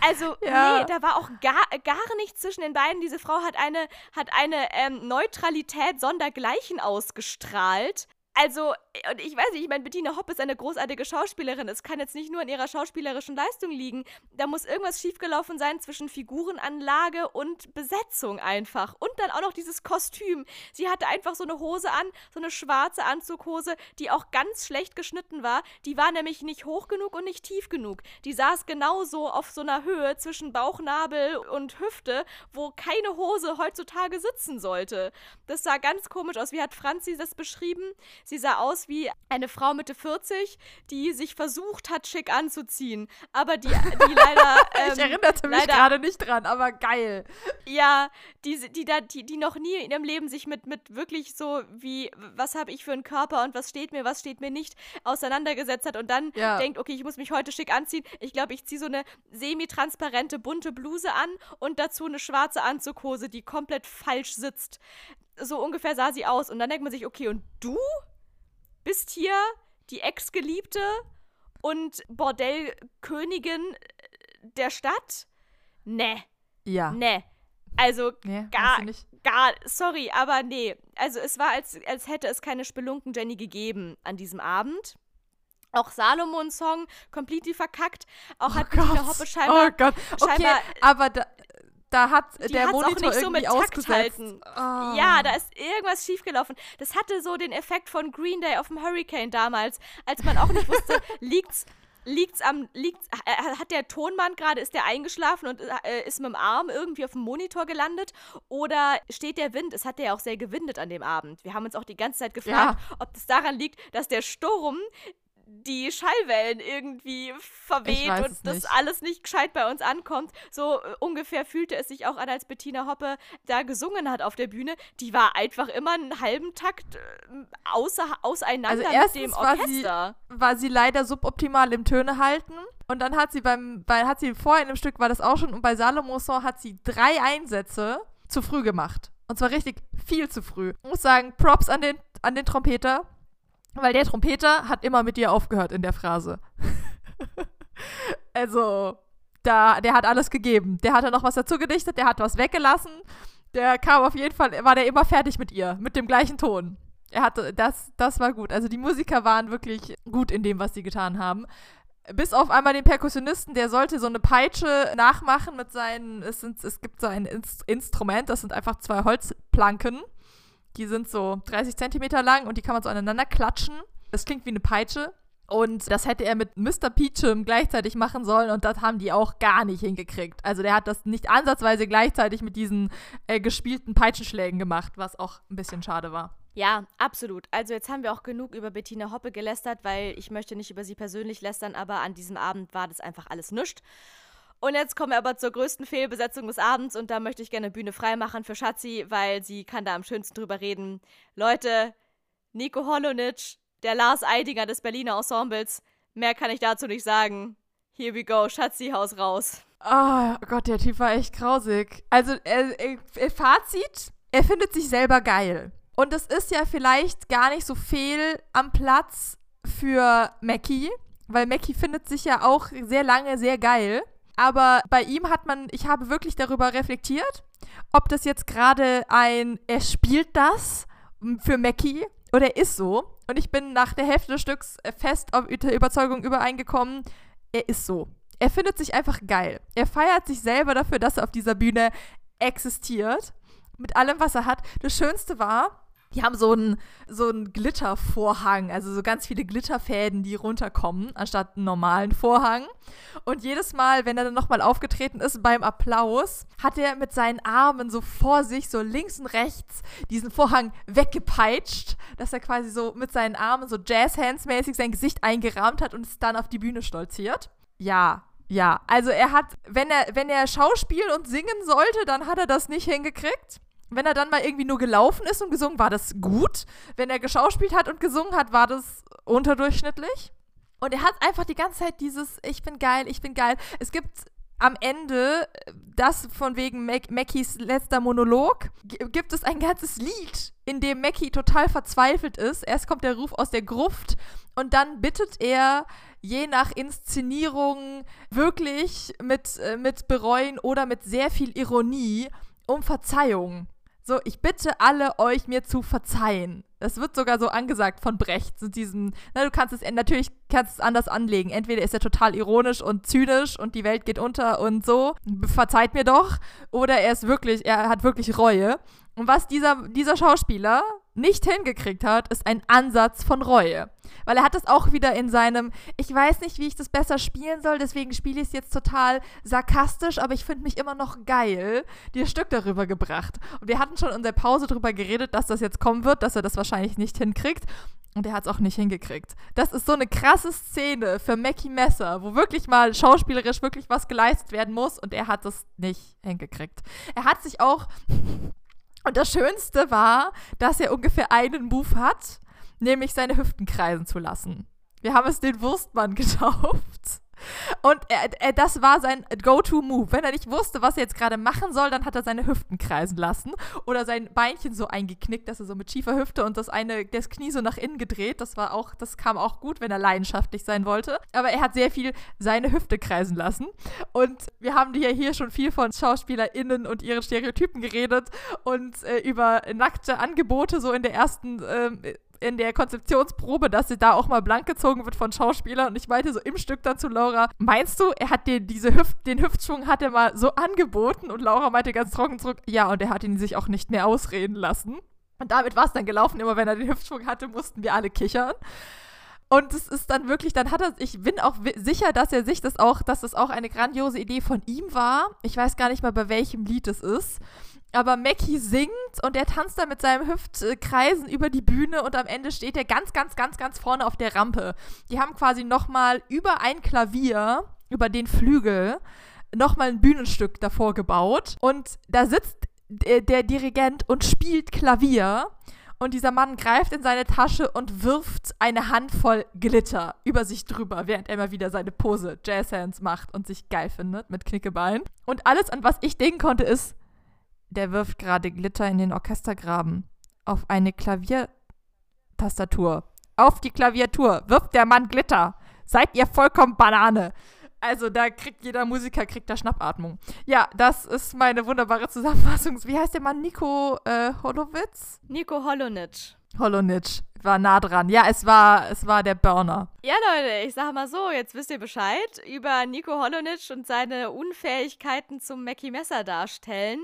Also, ja. nee, da war auch gar, gar nichts zwischen den beiden. Diese Frau hat eine, hat eine ähm, Neutralität sondergleichen ausgestrahlt. Also, und ich weiß nicht, ich meine, Bettina Hopp ist eine großartige Schauspielerin. Es kann jetzt nicht nur in ihrer schauspielerischen Leistung liegen. Da muss irgendwas schiefgelaufen sein zwischen Figurenanlage und Besetzung einfach. Und dann auch noch dieses Kostüm. Sie hatte einfach so eine Hose an, so eine schwarze Anzughose, die auch ganz schlecht geschnitten war. Die war nämlich nicht hoch genug und nicht tief genug. Die saß genauso auf so einer Höhe zwischen Bauchnabel und Hüfte, wo keine Hose heutzutage sitzen sollte. Das sah ganz komisch aus. Wie hat Franzi das beschrieben? Sie sah aus wie eine Frau Mitte 40, die sich versucht hat, schick anzuziehen, aber die, die (laughs) leider. Ähm, ich erinnerte mich gerade nicht dran, aber geil. Ja, die, die, die, die noch nie in ihrem Leben sich mit, mit wirklich so wie, was habe ich für einen Körper und was steht mir, was steht mir nicht, auseinandergesetzt hat und dann ja. denkt, okay, ich muss mich heute schick anziehen. Ich glaube, ich ziehe so eine semi-transparente, bunte Bluse an und dazu eine schwarze Anzughose, die komplett falsch sitzt. So ungefähr sah sie aus. Und dann denkt man sich, okay, und du? Bist hier die Ex-Geliebte und Bordellkönigin der Stadt. Ne. Ja. Ne. Also Nee, gar, gar, sorry, aber nee. Also es war, als, als hätte es keine Spelunken-Jenny gegeben an diesem Abend. Auch Salomons Song, completely verkackt. Auch hat Bettina Hoppe scheinbar, oh Gott. Okay, scheinbar- aber da, da hat Die der hat's auch Monitor nicht so mit irgendwie Takt halten. Ah. Ja, da ist irgendwas schiefgelaufen. Das hatte so den Effekt von Green Day auf dem Hurricane damals, als man auch nicht wusste, (laughs) liegt's, liegt's am, liegt's, äh, hat der Tonmann gerade, ist der eingeschlafen und äh, ist mit dem Arm irgendwie auf dem Monitor gelandet oder steht der Wind? Es hat ja auch sehr gewindet an dem Abend. Wir haben uns auch die ganze Zeit gefragt, ob das daran liegt, dass der Sturm die Schallwellen irgendwie verweht und das nicht. alles nicht gescheit bei uns ankommt. So äh, ungefähr fühlte es sich auch an, als Bettina Hoppe da gesungen hat auf der Bühne. Die war einfach immer einen halben Takt äh, außer, auseinander Also mit dem erstens war sie- Orchester. war sie leider suboptimal im Töne halten. Und dann hat sie beim, bei, hat sie vorhin im Stück war das auch schon und bei Salomo Song hat sie drei Einsätze zu früh gemacht. Und zwar richtig viel zu früh. Ich muss sagen, Props an den, an den Trompeter, weil der Trompeter hat immer mit dir aufgehört in der Phrase. (laughs) also, da, der hat alles gegeben. Der hatte noch was dazu gedichtet, der hat was weggelassen. Der kam auf jeden Fall, war der immer fertig mit ihr, mit dem gleichen Ton. Er hatte, das, das war gut. Also die Musiker waren wirklich gut in dem, was sie getan haben. Bis auf einmal den Perkussionisten, der sollte so eine Peitsche nachmachen mit seinen, es, sind, es gibt so ein Inst Instrument, das sind einfach zwei Holzplanken. Die sind so 30 Zentimeter lang und die kann man so aneinander klatschen. Das klingt wie eine Peitsche. Und das hätte er mit Mr. Peachum gleichzeitig machen sollen und das haben die auch gar nicht hingekriegt. Also der hat das nicht ansatzweise gleichzeitig mit diesen äh, gespielten Peitschenschlägen gemacht, was auch ein bisschen schade war. Ja, absolut. Also jetzt haben wir auch genug über Bettina Hoppe gelästert, weil ich möchte nicht über sie persönlich lästern, aber an diesem Abend war das einfach alles nischt. Und jetzt kommen wir aber zur größten Fehlbesetzung des Abends und da möchte ich gerne Bühne freimachen für Schatzi, weil sie kann da am schönsten drüber reden. Leute, Nico Holonitsch, der Lars Eidinger des Berliner Ensembles, mehr kann ich dazu nicht sagen. Here we go, Schatzi, Haus raus. Oh Gott, der Typ war echt grausig. Also, äh, äh, Fazit, er findet sich selber geil. Und es ist ja vielleicht gar nicht so fehl am Platz für Mackie, weil Mackie findet sich ja auch sehr lange sehr geil. Aber bei ihm hat man, ich habe wirklich darüber reflektiert, ob das jetzt gerade ein, er spielt das für Mackie oder er ist so. Und ich bin nach der Hälfte des Stücks fest auf Überzeugung übereingekommen, er ist so. Er findet sich einfach geil. Er feiert sich selber dafür, dass er auf dieser Bühne existiert. Mit allem, was er hat. Das Schönste war, die haben so einen so Glittervorhang, also so ganz viele Glitterfäden, die runterkommen, anstatt einen normalen Vorhang. Und jedes Mal, wenn er dann nochmal aufgetreten ist beim Applaus, hat er mit seinen Armen so vor sich, so links und rechts, diesen Vorhang weggepeitscht, dass er quasi so mit seinen Armen so Jazz-Hands-mäßig sein Gesicht eingerahmt hat und es dann auf die Bühne stolziert. Ja, ja. Also er hat, wenn er, wenn er Schauspiel und singen sollte, dann hat er das nicht hingekriegt. Wenn er dann mal irgendwie nur gelaufen ist und gesungen, war das gut. Wenn er geschauspielt hat und gesungen hat, war das unterdurchschnittlich. Und er hat einfach die ganze Zeit dieses Ich bin geil, ich bin geil. Es gibt am Ende, äh, das von wegen Mac Mackies letzter Monolog, gibt es ein ganzes Lied, in dem Mackie total verzweifelt ist. Erst kommt der Ruf aus der Gruft und dann bittet er je nach Inszenierung wirklich mit, äh, mit Bereuen oder mit sehr viel Ironie um Verzeihung. So, ich bitte alle euch, mir zu verzeihen. Das wird sogar so angesagt von Brecht, zu diesem, na, du kannst es, natürlich kannst es anders anlegen. Entweder ist er total ironisch und zynisch und die Welt geht unter und so, verzeiht mir doch, oder er ist wirklich, er hat wirklich Reue. Und was dieser, dieser Schauspieler nicht hingekriegt hat, ist ein Ansatz von Reue. Weil er hat das auch wieder in seinem, ich weiß nicht, wie ich das besser spielen soll, deswegen spiele ich es jetzt total sarkastisch, aber ich finde mich immer noch geil, dir Stück darüber gebracht. Und wir hatten schon in der Pause darüber geredet, dass das jetzt kommen wird, dass er das wahrscheinlich nicht hinkriegt. Und er hat es auch nicht hingekriegt. Das ist so eine krasse Szene für Mackie Messer, wo wirklich mal schauspielerisch wirklich was geleistet werden muss und er hat es nicht hingekriegt. Er hat sich auch und das Schönste war, dass er ungefähr einen Move hat, nämlich seine Hüften kreisen zu lassen. Wir haben es den Wurstmann (laughs) getauft. Und er, er, das war sein Go-To-Move. Wenn er nicht wusste, was er jetzt gerade machen soll, dann hat er seine Hüften kreisen lassen oder sein Beinchen so eingeknickt, dass er so mit schiefer Hüfte und das eine, das Knie so nach innen gedreht. Das war auch, das kam auch gut, wenn er leidenschaftlich sein wollte. Aber er hat sehr viel seine Hüfte kreisen lassen. Und wir haben ja hier schon viel von SchauspielerInnen und ihren Stereotypen geredet und äh, über nackte Angebote so in der ersten äh, in der Konzeptionsprobe, dass sie da auch mal blank gezogen wird von Schauspielern. Und ich meinte so im Stück dann zu Laura, meinst du, er hat dir diese Hüft, den Hüftschwung hat er mal so angeboten? Und Laura meinte ganz trocken zurück, ja, und er hat ihn sich auch nicht mehr ausreden lassen. Und damit war es dann gelaufen. Immer wenn er den Hüftschwung hatte, mussten wir alle kichern. Und es ist dann wirklich, dann hat er, ich bin auch sicher, dass er sich das auch, dass das auch eine grandiose Idee von ihm war. Ich weiß gar nicht mal, bei welchem Lied es ist aber Mackie singt und er tanzt da mit seinem Hüftkreisen über die Bühne und am Ende steht er ganz, ganz, ganz, ganz vorne auf der Rampe. Die haben quasi nochmal über ein Klavier, über den Flügel, nochmal ein Bühnenstück davor gebaut und da sitzt der, der Dirigent und spielt Klavier und dieser Mann greift in seine Tasche und wirft eine Handvoll Glitter über sich drüber, während er mal wieder seine Pose Jazzhands macht und sich geil findet mit Knickebein. Und alles, an was ich denken konnte, ist, der wirft gerade Glitter in den Orchestergraben. Auf eine Klaviertastatur. Auf die Klaviatur wirft der Mann Glitter. Seid ihr vollkommen Banane. Also da kriegt jeder Musiker kriegt da Schnappatmung. Ja, das ist meine wunderbare Zusammenfassung. Wie heißt der Mann? Nico äh, Holowitz? Nico Holonitsch. Holonitsch war nah dran. Ja, es war, es war der Burner. Ja, Leute, ich sag mal so, jetzt wisst ihr Bescheid über Nico Holonitsch und seine Unfähigkeiten zum Mackie Messer darstellen.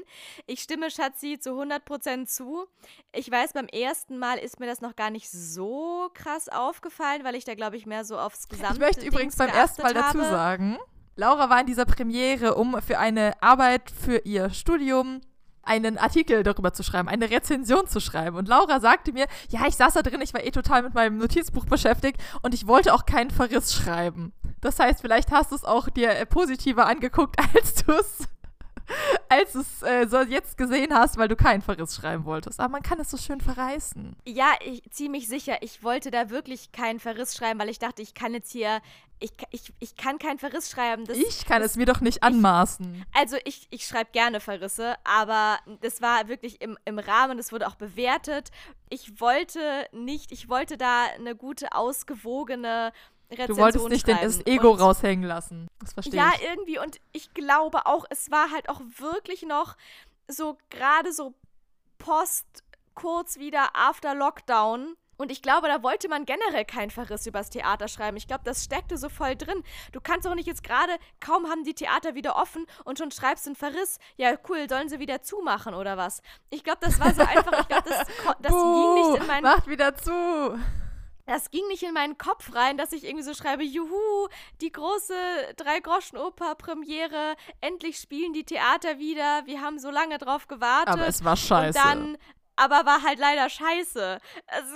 Ich stimme Schatzi zu 100% zu. Ich weiß, beim ersten Mal ist mir das noch gar nicht so krass aufgefallen, weil ich da, glaube ich, mehr so aufs Gesamte Ich möchte übrigens beim ersten Mal dazu sagen, Laura war in dieser Premiere, um für eine Arbeit für ihr Studium einen Artikel darüber zu schreiben, eine Rezension zu schreiben. Und Laura sagte mir, ja, ich saß da drin, ich war eh total mit meinem Notizbuch beschäftigt und ich wollte auch keinen Verriss schreiben. Das heißt, vielleicht hast du es auch dir äh, positiver angeguckt, (laughs) als du es (laughs) als du es äh, so jetzt gesehen hast, weil du keinen Verriss schreiben wolltest. Aber man kann es so schön verreißen. Ja, ich ziemlich sicher. Ich wollte da wirklich keinen Verriss schreiben, weil ich dachte, ich kann jetzt hier ich, ich, ich kann keinen Verriss schreiben. Das, ich kann das, es mir doch nicht anmaßen. Ich, also ich, ich schreibe gerne Verrisse, aber das war wirklich im, im Rahmen, das wurde auch bewertet. Ich wollte nicht, ich wollte da eine gute, ausgewogene Rezension Du wolltest nicht schreiben. das Ego und, raushängen lassen. Das verstehe ja, ich. Ja, irgendwie. Und ich glaube auch, es war halt auch wirklich noch so gerade so post, kurz wieder after Lockdown und ich glaube, da wollte man generell keinen Verriss übers Theater schreiben. Ich glaube, das steckte so voll drin. Du kannst auch nicht jetzt gerade, kaum haben die Theater wieder offen und schon schreibst du einen Verriss. Ja, cool, sollen sie wieder zumachen oder was? Ich glaube, das war so einfach, ich glaube, das, das ging nicht in meinen... Macht wieder zu! Das ging nicht in meinen Kopf rein, dass ich irgendwie so schreibe, juhu, die große Drei-Groschen-Oper-Premiere, endlich spielen die Theater wieder, wir haben so lange drauf gewartet. Aber es war scheiße. Und dann aber war halt leider scheiße. Also,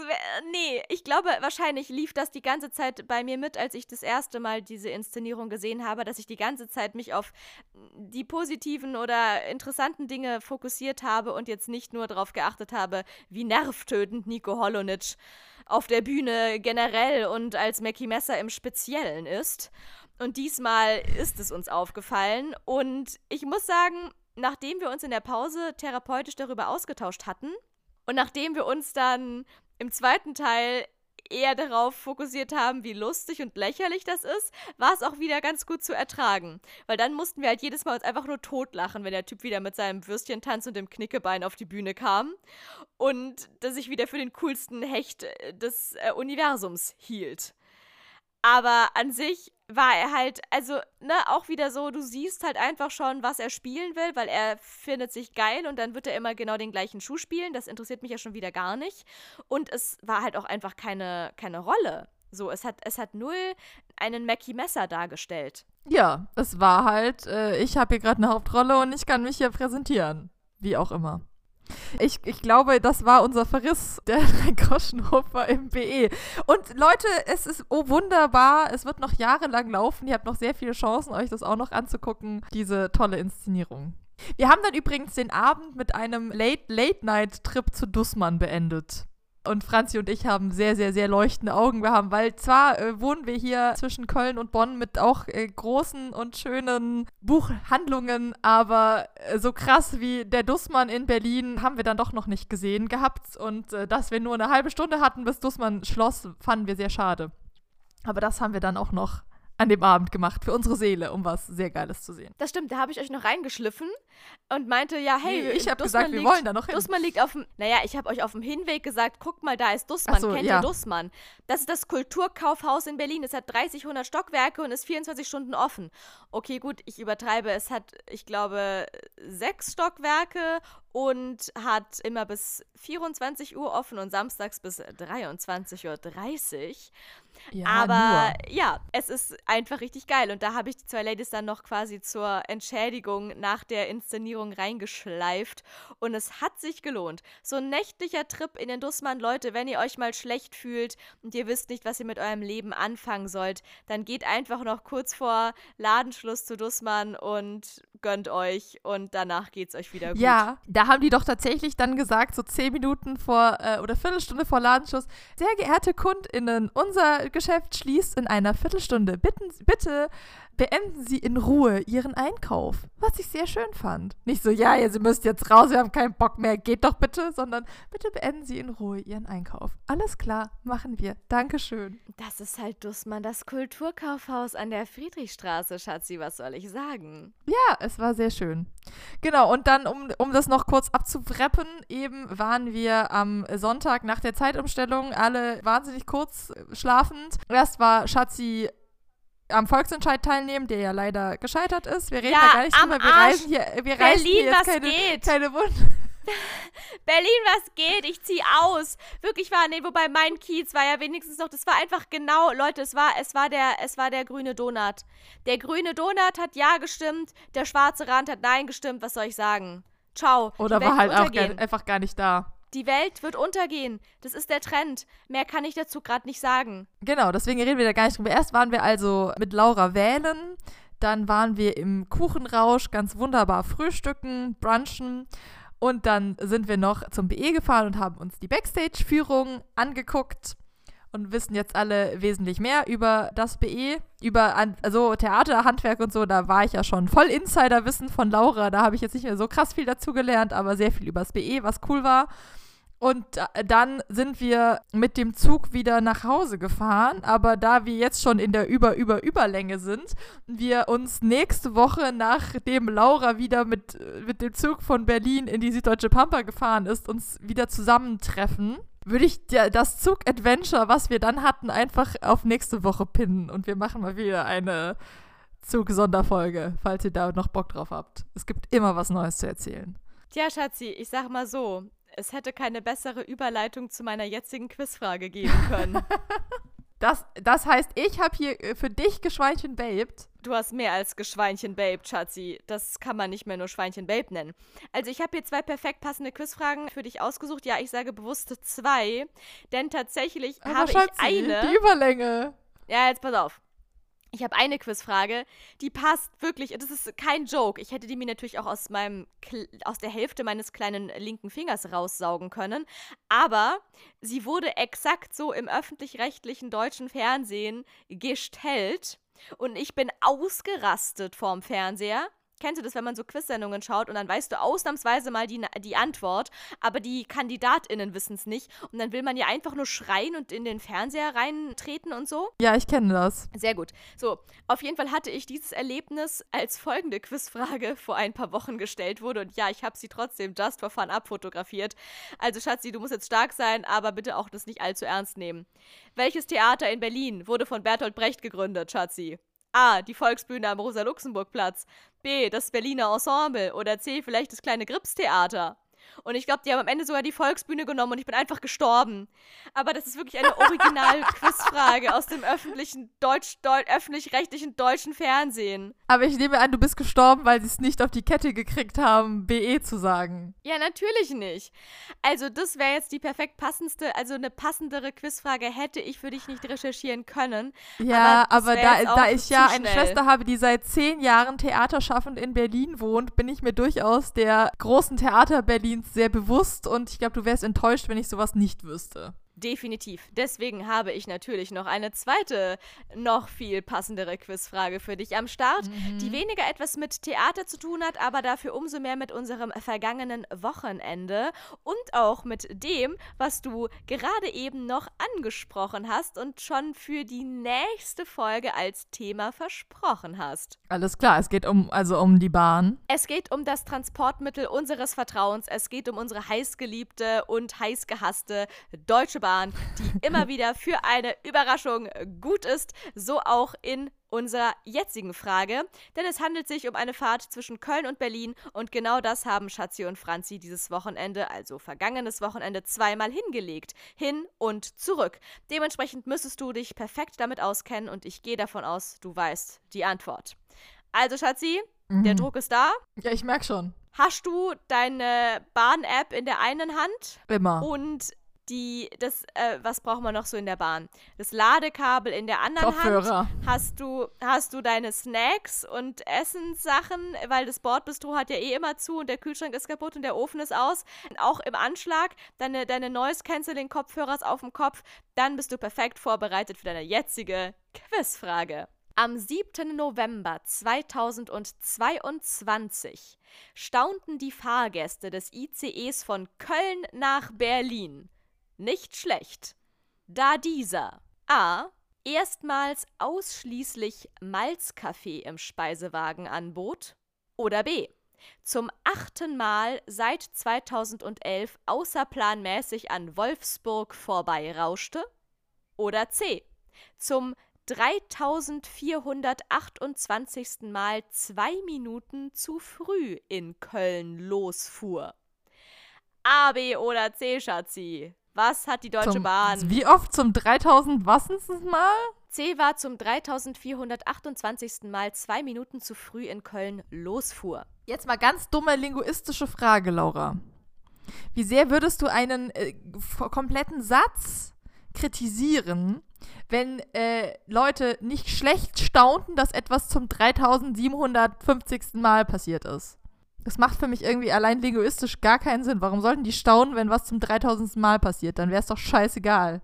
nee, ich glaube, wahrscheinlich lief das die ganze Zeit bei mir mit, als ich das erste Mal diese Inszenierung gesehen habe, dass ich die ganze Zeit mich auf die positiven oder interessanten Dinge fokussiert habe und jetzt nicht nur darauf geachtet habe, wie nervtötend Nico Holonitsch auf der Bühne generell und als Mackie Messer im Speziellen ist. Und diesmal ist es uns aufgefallen. Und ich muss sagen, nachdem wir uns in der Pause therapeutisch darüber ausgetauscht hatten, und nachdem wir uns dann im zweiten Teil eher darauf fokussiert haben, wie lustig und lächerlich das ist, war es auch wieder ganz gut zu ertragen. Weil dann mussten wir halt jedes Mal uns einfach nur totlachen, wenn der Typ wieder mit seinem Würstchentanz und dem Knickebein auf die Bühne kam und das sich wieder für den coolsten Hecht des äh, Universums hielt. Aber an sich war er halt, also, ne, auch wieder so, du siehst halt einfach schon, was er spielen will, weil er findet sich geil und dann wird er immer genau den gleichen Schuh spielen. Das interessiert mich ja schon wieder gar nicht. Und es war halt auch einfach keine, keine Rolle. So, es hat, es hat null einen Mackie Messer dargestellt. Ja, es war halt, äh, ich habe hier gerade eine Hauptrolle und ich kann mich hier präsentieren. Wie auch immer. Ich, ich glaube, das war unser Verriss der (laughs) Groschenhofer im BE. Und Leute, es ist oh wunderbar. Es wird noch jahrelang laufen. Ihr habt noch sehr viele Chancen, euch das auch noch anzugucken, diese tolle Inszenierung. Wir haben dann übrigens den Abend mit einem Late-Late-Night-Trip zu Dussmann beendet. Und Franzi und ich haben sehr, sehr, sehr leuchtende Augen. Wir haben, weil zwar äh, wohnen wir hier zwischen Köln und Bonn mit auch äh, großen und schönen Buchhandlungen, aber äh, so krass wie der Dussmann in Berlin haben wir dann doch noch nicht gesehen gehabt. Und äh, dass wir nur eine halbe Stunde hatten, bis Dussmann schloss, fanden wir sehr schade. Aber das haben wir dann auch noch an dem Abend gemacht für unsere Seele, um was sehr Geiles zu sehen. Das stimmt, da habe ich euch noch reingeschliffen und meinte, ja, hey, Nee, ich habe gesagt, wir liegt, wollen da noch hin. Dussmann liegt auf dem, naja, ich habe euch auf dem Hinweg gesagt, guck mal, da ist Dussmann, so, kennt ja. ihr Dussmann? Das ist das Kulturkaufhaus in Berlin, es hat 30, 100 Stockwerke und ist 24 Stunden offen. Okay, gut, ich übertreibe, es hat, ich glaube, sechs Stockwerke und hat immer bis 24 Uhr offen und samstags bis 23.30 Uhr. Ja, Aber ja, es ist einfach richtig geil. Und da habe ich die zwei Ladies dann noch quasi zur Entschädigung nach der Inszenierung reingeschleift. Und es hat sich gelohnt. So ein nächtlicher Trip in den Dussmann, Leute, wenn ihr euch mal schlecht fühlt und ihr wisst nicht, was ihr mit eurem Leben anfangen sollt, dann geht einfach noch kurz vor Ladenschluss zu Dussmann und gönnt euch. Und danach geht's euch wieder gut. Ja, da haben die doch tatsächlich dann gesagt, so zehn Minuten vor äh, oder Viertelstunde vor Ladenschluss, sehr geehrte KundInnen, unser Geschäft schließt in einer Viertelstunde. Bitten, bitte beenden Sie in Ruhe Ihren Einkauf. Was ich sehr schön fand. Nicht so, ja, ja, Sie müsst jetzt raus, wir haben keinen Bock mehr, geht doch bitte, sondern bitte beenden Sie in Ruhe Ihren Einkauf. Alles klar, machen wir. Dankeschön. Das ist halt Dussmann, das Kulturkaufhaus an der Friedrichstraße, Schatzi, was soll ich sagen? Ja, es war sehr schön. Genau, und dann, um, um das noch kurz abzuwrappen, eben waren wir am Sonntag nach der Zeitumstellung alle wahnsinnig kurz äh, schlafend. Erst war Schatzi am Volksentscheid teilnehmen, der ja leider gescheitert ist. Wir reden Ja, da gar nicht drüber. Wir Arsch. reisen hier, wir Berlin, hier jetzt was keine, geht? keine Wunder. (laughs) Berlin, was geht? Ich zieh aus. Wirklich war, nee, wobei mein Kiez war ja wenigstens noch, das war einfach genau, Leute, es war, es war der, es war der grüne Donut. Der grüne Donut hat ja gestimmt, der schwarze Rand hat nein gestimmt, was soll ich sagen? Ciao. Oder war halt auch gar, einfach gar nicht da. Die Welt wird untergehen. Das ist der Trend. Mehr kann ich dazu gerade nicht sagen. Genau, deswegen reden wir da gar nicht drüber. Erst waren wir also mit Laura wählen, dann waren wir im Kuchenrausch ganz wunderbar frühstücken, brunchen und dann sind wir noch zum BE gefahren und haben uns die Backstage-Führung angeguckt und wissen jetzt alle wesentlich mehr über das BE, über also Theater, Handwerk und so. Da war ich ja schon voll Insiderwissen von Laura. Da habe ich jetzt nicht mehr so krass viel dazu gelernt, aber sehr viel über das BE, was cool war. Und da- dann sind wir mit dem Zug wieder nach Hause gefahren. Aber da wir jetzt schon in der Über-Über-Überlänge sind, wir uns nächste Woche, nachdem Laura wieder mit, äh, mit dem Zug von Berlin in die Süddeutsche Pampa gefahren ist, uns wieder zusammentreffen, würde ich das Zug-Adventure, was wir dann hatten, einfach auf nächste Woche pinnen. Und wir machen mal wieder eine Zug-Sonderfolge, falls ihr da noch Bock drauf habt. Es gibt immer was Neues zu erzählen. Tja, Schatzi, ich sag mal so, es hätte keine bessere Überleitung zu meiner jetzigen Quizfrage geben können. (laughs) Das, das heißt, ich habe hier äh, für dich Geschweinchen babed. Du hast mehr als Geschweinchen Babe, Schatzi. Das kann man nicht mehr nur Schweinchen Babe nennen. Also ich habe hier zwei perfekt passende Quizfragen für dich ausgesucht. Ja, ich sage bewusst zwei, denn tatsächlich Aber habe ich Schatzi, eine. die Überlänge. Ja, jetzt pass auf. Ich habe eine Quizfrage, die passt wirklich, das ist kein Joke. Ich hätte die mir natürlich auch aus meinem aus der Hälfte meines kleinen linken Fingers raussaugen können, aber sie wurde exakt so im öffentlich-rechtlichen deutschen Fernsehen gestellt und ich bin ausgerastet vorm Fernseher. Kennst du das, wenn man so Quizsendungen schaut und dann weißt du ausnahmsweise mal die, die Antwort, aber die KandidatInnen wissen es nicht und dann will man ja einfach nur schreien und in den Fernseher reintreten und so? Ja, ich kenne das. Sehr gut. So, auf jeden Fall hatte ich dieses Erlebnis, als folgende Quizfrage (laughs) vor ein paar Wochen gestellt wurde. Und ja, ich habe sie trotzdem just for fun abfotografiert. Also, Schatzi, du musst jetzt stark sein, aber bitte auch das nicht allzu ernst nehmen. Welches Theater in Berlin wurde von Bertolt Brecht gegründet, Schatzi? A. Die Volksbühne am Rosa-Luxemburg-Platz. B. Das Berliner Ensemble. Oder C. Vielleicht das kleine Grips-Theater. Und ich glaube, die haben am Ende sogar die Volksbühne genommen und ich bin einfach gestorben. Aber das ist wirklich eine Original-Quizfrage (laughs) aus dem öffentlichen Deutsch, Deu öffentlich-rechtlichen deutschen Fernsehen. Aber ich nehme an, du bist gestorben, weil sie es nicht auf die Kette gekriegt haben, BE zu sagen. Ja, natürlich nicht. Also, das wäre jetzt die perfekt passendste, also eine passendere Quizfrage hätte ich für dich nicht recherchieren können. Ja, Aber aber, da, da ich ja eine schnell. Schwester habe, die seit zehn Jahren theaterschaffend in Berlin wohnt, bin ich mir durchaus der großen Theater Berlins Berlins sehr bewusst und ich glaube, du wärst enttäuscht, wenn ich sowas nicht wüsste. Definitiv. Deswegen habe ich natürlich noch eine zweite, noch viel passendere Quizfrage für dich am Start, mhm. die weniger etwas mit Theater zu tun hat, aber dafür umso mehr mit unserem vergangenen Wochenende und auch mit dem, was du gerade eben noch angesprochen hast und schon für die nächste Folge als Thema versprochen hast. Alles klar, es geht um also um die Bahn. Es geht um das Transportmittel unseres Vertrauens, es geht um unsere heißgeliebte und heißgehasste deutsche Bahn, die immer wieder für eine Überraschung gut ist, so auch in unserer jetzigen Frage, denn es handelt sich um eine Fahrt zwischen Köln und Berlin und genau das haben Schatzi und Franzi dieses Wochenende, also vergangenes Wochenende, zweimal hingelegt. Hin und zurück. Dementsprechend müsstest du dich perfekt damit auskennen und ich gehe davon aus, du weißt die Antwort. Also Schatzi, mhm. der Druck ist da. Ja, ich merke schon. Hast du deine Bahn-App in der einen Hand? Immer. Und die, das, äh, was braucht man noch so in der Bahn? Das Ladekabel in der anderen Kopfhörer. Hand. Hast du, hast du deine Snacks und Essenssachen, weil das Bordbistro hat ja eh immer zu und der Kühlschrank ist kaputt und der Ofen ist aus. Auch im Anschlag, deine, deine Noise-Canceling-Kopfhörer auf dem Kopf, dann bist du perfekt vorbereitet für deine jetzige Quizfrage. Am 7. November 2022 staunten die Fahrgäste des ICEs von Köln nach Berlin nicht schlecht, da dieser a. erstmals ausschließlich Malzkaffee im Speisewagen anbot oder b. zum achten Mal seit 2011 außerplanmäßig an Wolfsburg vorbeirauschte oder c. zum 3428. Mal zwei Minuten zu früh in Köln losfuhr. A, B oder C, Schatzi? Was hat die Deutsche zum, Bahn? Wie oft zum 3000 wassens Mal? C war zum 3428. Mal zwei Minuten zu früh in Köln losfuhr. Jetzt mal ganz dumme linguistische Frage, Laura. Wie sehr würdest du einen äh, kompletten Satz kritisieren, wenn äh, Leute nicht schlecht staunten, dass etwas zum 3750. Mal passiert ist? Das macht für mich irgendwie allein linguistisch gar keinen Sinn. Warum sollten die staunen, wenn was zum 3000. Mal passiert? Dann wäre es doch scheißegal.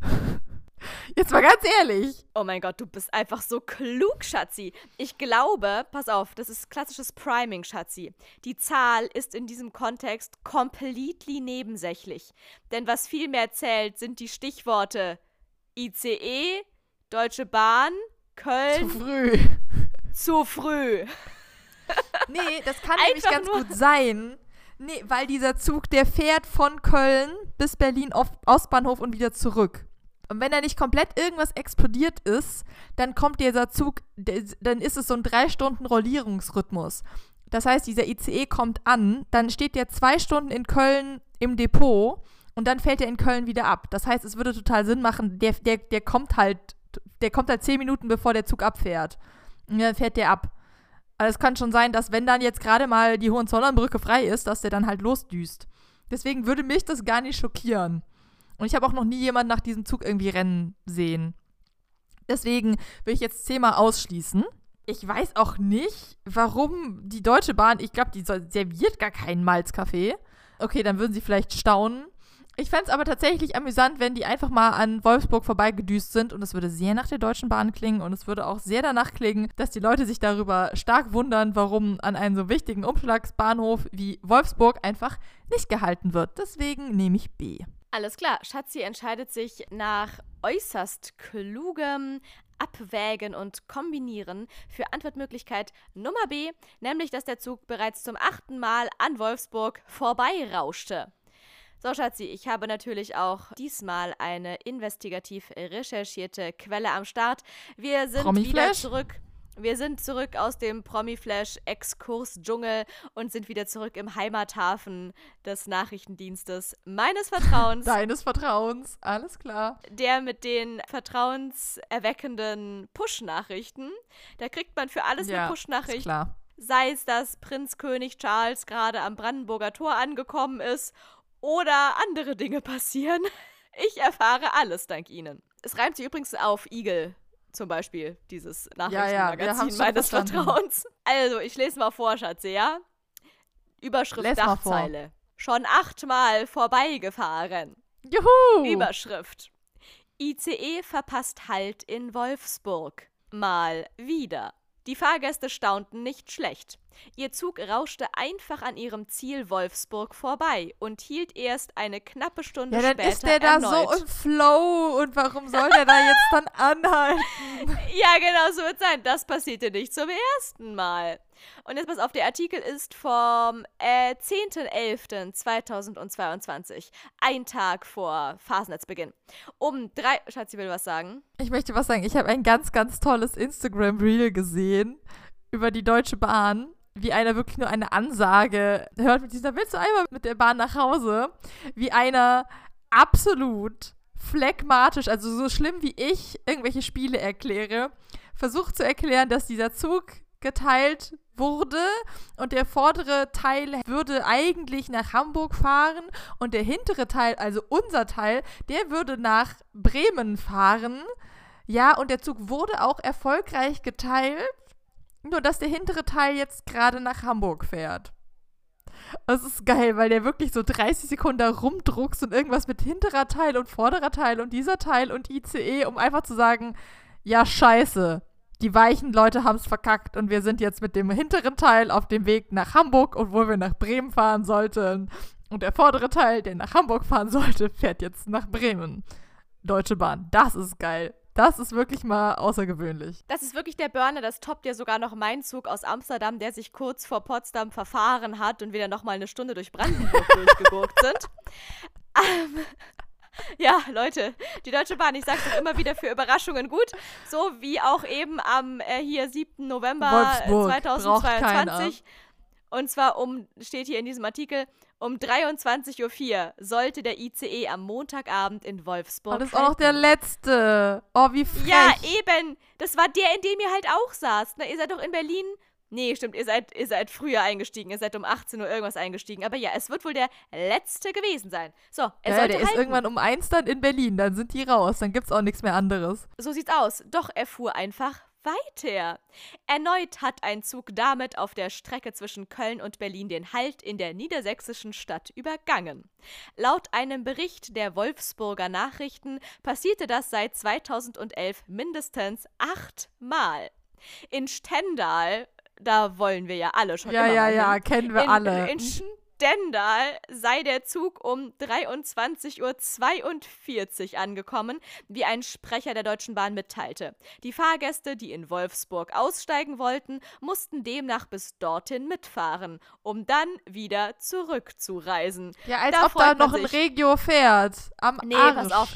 (laughs) Jetzt mal ganz ehrlich. Oh mein Gott, du bist einfach so klug, Schatzi. Ich glaube, pass auf, das ist klassisches Priming, Schatzi. Die Zahl ist in diesem Kontext completely nebensächlich. Denn was viel mehr zählt, sind die Stichworte ICE, Deutsche Bahn, Köln. Zu früh. Zu früh. Nee, das kann nämlich ganz gut sein. Nee, weil dieser Zug, der fährt von Köln bis Berlin auf Ostbahnhof und wieder zurück. Und wenn da nicht komplett irgendwas explodiert ist, dann kommt dieser Zug, dann ist es so ein drei Stunden Rollierungsrhythmus. Das heißt, dieser ICE kommt an, dann steht der zwei Stunden in Köln im Depot und dann fällt er in Köln wieder ab. Das heißt, es würde total Sinn machen, der, der, der kommt halt, der kommt halt zehn Minuten bevor der Zug abfährt. Und dann fährt der ab. Also es kann schon sein, dass wenn dann jetzt gerade mal die Hohenzollernbrücke frei ist, dass der dann halt losdüst. Deswegen würde mich das gar nicht schockieren. Und ich habe auch noch nie jemanden nach diesem Zug irgendwie rennen sehen. Deswegen will ich jetzt Thema ausschließen. Ich weiß auch nicht, warum die Deutsche Bahn, ich glaube, die serviert gar keinen Malzkaffee. Okay, dann würden sie vielleicht staunen. Ich fände es aber tatsächlich amüsant, wenn die einfach mal an Wolfsburg vorbeigedüst sind und es würde sehr nach der Deutschen Bahn klingen und es würde auch sehr danach klingen, dass die Leute sich darüber stark wundern, warum an einem so wichtigen Umschlagsbahnhof wie Wolfsburg einfach nicht gehalten wird. Deswegen nehme ich B. Alles klar, Schatzi entscheidet sich nach äußerst klugem Abwägen und Kombinieren für Antwortmöglichkeit Nummer B, nämlich dass der Zug bereits zum achten Mal an Wolfsburg vorbeirauschte. So, Schatzi, ich habe natürlich auch diesmal eine investigativ recherchierte Quelle am Start. Wir sind wieder zurück. Wir sind zurück aus dem Promi-Flash-Exkurs-Dschungel und sind wieder zurück im Heimathafen des Nachrichtendienstes meines (laughs) Vertrauens. Deines Vertrauens, alles klar. Der mit den vertrauenserweckenden Push-Nachrichten. Da kriegt man für alles ja, eine Push-Nachricht. Klar. Sei es, dass Prinz König Charles gerade am Brandenburger Tor angekommen ist oder andere Dinge passieren. (laughs) Ich erfahre alles dank Ihnen. Es reimt sich übrigens auf Igel zum Beispiel, dieses Nachrichtenmagazin ja, ja, meines Vertrauens. Also, ich lese mal vor, Schatze, ja? Überschrift Dachzeile. schon achtmal vorbeigefahren. Juhu! Überschrift. ICE verpasst Halt in Wolfsburg. Mal wieder. Die Fahrgäste staunten nicht schlecht. Ihr Zug rauschte einfach an ihrem Ziel Wolfsburg vorbei und hielt erst eine knappe Stunde ja, dann später ist der da erneut. so im Flow und warum soll der da jetzt dann (laughs) anhalten? Ja, genau so wird sein. Das passierte nicht zum ersten Mal. Und jetzt pass auf, der Artikel ist vom äh, 10.11.2022. Ein Tag vor Phasennetzbeginn. Um drei. Schatzi will was sagen. Ich möchte was sagen. Ich habe ein ganz, ganz tolles Instagram-Reel gesehen über die Deutsche Bahn, wie einer wirklich nur eine Ansage hört mit dieser, willst du einmal mit der Bahn nach Hause? Wie einer absolut phlegmatisch, also so schlimm wie ich irgendwelche Spiele erkläre, versucht zu erklären, dass dieser Zug geteilt wurde und der vordere Teil würde eigentlich nach Hamburg fahren und der hintere Teil, also unser Teil, der würde nach Bremen fahren. Ja, und der Zug wurde auch erfolgreich geteilt, nur dass der hintere Teil jetzt gerade nach Hamburg fährt. Das ist geil, weil der wirklich so 30 Sekunden rumdruckst und irgendwas mit hinterer Teil und vorderer Teil und dieser Teil und ICE, um einfach zu sagen, ja, scheiße. Die weichen Leute haben es verkackt und wir sind jetzt mit dem hinteren Teil auf dem Weg nach Hamburg, obwohl wir nach Bremen fahren sollten. Und der vordere Teil, der nach Hamburg fahren sollte, (laughs) fährt jetzt nach Bremen. Deutsche Bahn, das ist geil. Das ist wirklich mal außergewöhnlich. Das ist wirklich der Burner, das toppt ja sogar noch mein Zug aus Amsterdam, der sich kurz vor Potsdam verfahren hat und wieder nochmal eine Stunde durch Brandenburg (laughs) durchgegurkt sind. Ähm, ja, Leute, die Deutsche Bahn, ich sag's doch immer wieder für Überraschungen gut. So wie auch eben am äh, hier 7. November Wolfsburg, braucht 2022. Und zwar um, steht hier in diesem Artikel, um 23.04 Uhr sollte der ICE am Montagabend in Wolfsburg. Und das ist auch noch der letzte. Oh, wie frech. Ja, eben. Das war der, in dem ihr halt auch saßt. Ne? Ihr seid doch in Berlin. Nee, stimmt, ihr seid, ihr seid früher eingestiegen. Ihr seid um 18 Uhr irgendwas eingestiegen. Aber ja, es wird wohl der letzte gewesen sein. So, er ja, sollte der ist halten. irgendwann um eins dann in Berlin. Dann sind die raus. Dann gibt's auch nichts mehr anderes. So sieht's aus. Doch er fuhr einfach weiter. Erneut hat ein Zug damit auf der Strecke zwischen Köln und Berlin den Halt in der niedersächsischen Stadt übergangen. Laut einem Bericht der Wolfsburger Nachrichten passierte das seit 2011 mindestens achtmal. In Stendal, da wollen wir ja alle schon Ja, ja, ja, hin. kennen wir in, alle. In Stendal sei der Zug um 23.42 Uhr angekommen, wie ein Sprecher der Deutschen Bahn mitteilte. Die Fahrgäste, die in Wolfsburg aussteigen wollten, mussten demnach bis dorthin mitfahren, um dann wieder zurückzureisen. ja, als da ob da noch ein. Regio fährt. Am Nee, Arsch. pass auf.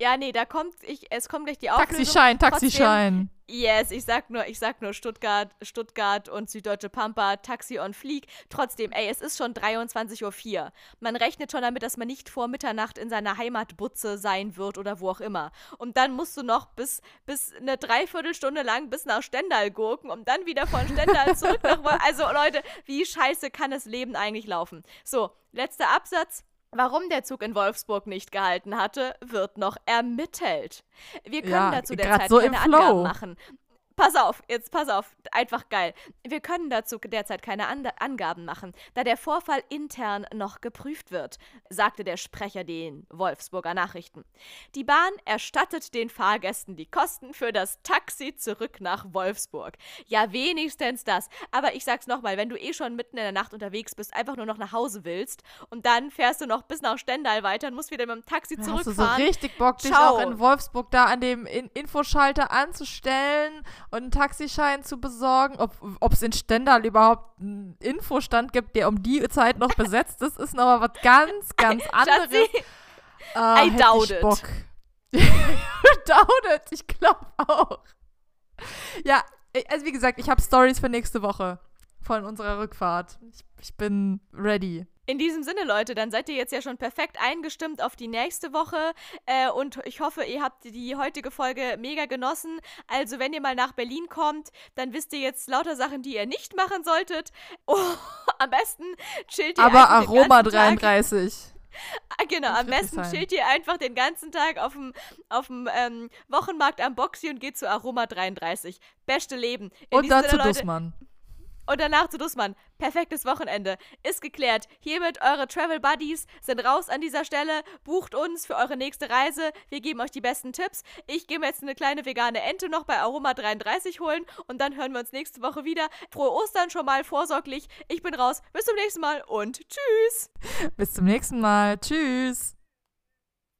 Ja, nee, da kommt, ich, es kommt gleich die Auflösung. Taxischein, Trotzdem- Taxischein. Yes, ich sag nur, ich sag nur Stuttgart, Stuttgart und Süddeutsche Pampa, Taxi on Fleek. Trotzdem, ey, es ist schon 23.04 Uhr. Man rechnet schon damit, dass man nicht vor Mitternacht in seiner Heimatbutze sein wird oder wo auch immer. Und dann musst du noch bis, bis eine Dreiviertelstunde lang bis nach Stendal gurken, um dann wieder von Stendal zurück nach. Also Leute, wie scheiße kann das Leben eigentlich laufen? So, letzter Absatz. Warum der Zug in Wolfsburg nicht gehalten hatte, wird noch ermittelt. Wir können Ja, dazu derzeit so keine. Angaben machen. Pass auf, jetzt pass auf, einfach geil. Wir können dazu derzeit keine An Angaben machen, da der Vorfall intern noch geprüft wird, sagte der Sprecher den Wolfsburger Nachrichten. Die Bahn erstattet den Fahrgästen die Kosten für das Taxi zurück nach Wolfsburg. Ja, wenigstens das. Aber ich sag's nochmal, wenn du eh schon mitten in der Nacht unterwegs bist, einfach nur noch nach Hause willst und dann fährst du noch bis nach Stendal weiter und musst wieder mit dem Taxi Da hast du so zurückfahren. richtig Bock, dich Ciao. auch in Wolfsburg da an dem in Infoschalter anzustellen und einen Taxischein zu besorgen. Ob es in Stendal überhaupt einen Infostand gibt, der um die Zeit noch besetzt ist, ist noch mal was ganz, ganz anderes. Schatzi, Ah, I doubt ich it. Bock. (laughs) doubt it, ich glaube auch. Ja, also wie gesagt, ich habe Stories für nächste Woche von unserer Rückfahrt. Ich, ich bin ready. In diesem Sinne, Leute, dann seid ihr jetzt ja schon perfekt eingestimmt auf die nächste Woche. Äh, und ich hoffe, ihr habt die heutige Folge mega genossen. Also, wenn ihr mal nach Berlin kommt, dann wisst ihr jetzt lauter Sachen, die ihr nicht machen solltet. (laughs) Oh, am besten chillt ihr Aber einfach den Aroma ganzen Tag. 33. Ah, genau, am besten chillt ihr einfach den ganzen Tag auf dem, auf dem ähm, Wochenmarkt am Boxy und geht zu Aroma 33. Beste Leben. In Und diesem dann zu Sinne, Leute, Dussmann. Und danach zu Dussmann. Perfektes Wochenende. Ist geklärt. Hiermit eure Travel Buddies sind raus an dieser Stelle. Bucht uns für eure nächste Reise. Wir geben euch die besten Tipps. Ich gehe mir jetzt eine kleine vegane Ente noch bei Aroma 33 holen und dann hören wir uns nächste Woche wieder. Frohe Ostern schon mal vorsorglich. Ich bin raus. Bis zum nächsten Mal und tschüss. Bis zum nächsten Mal. Tschüss.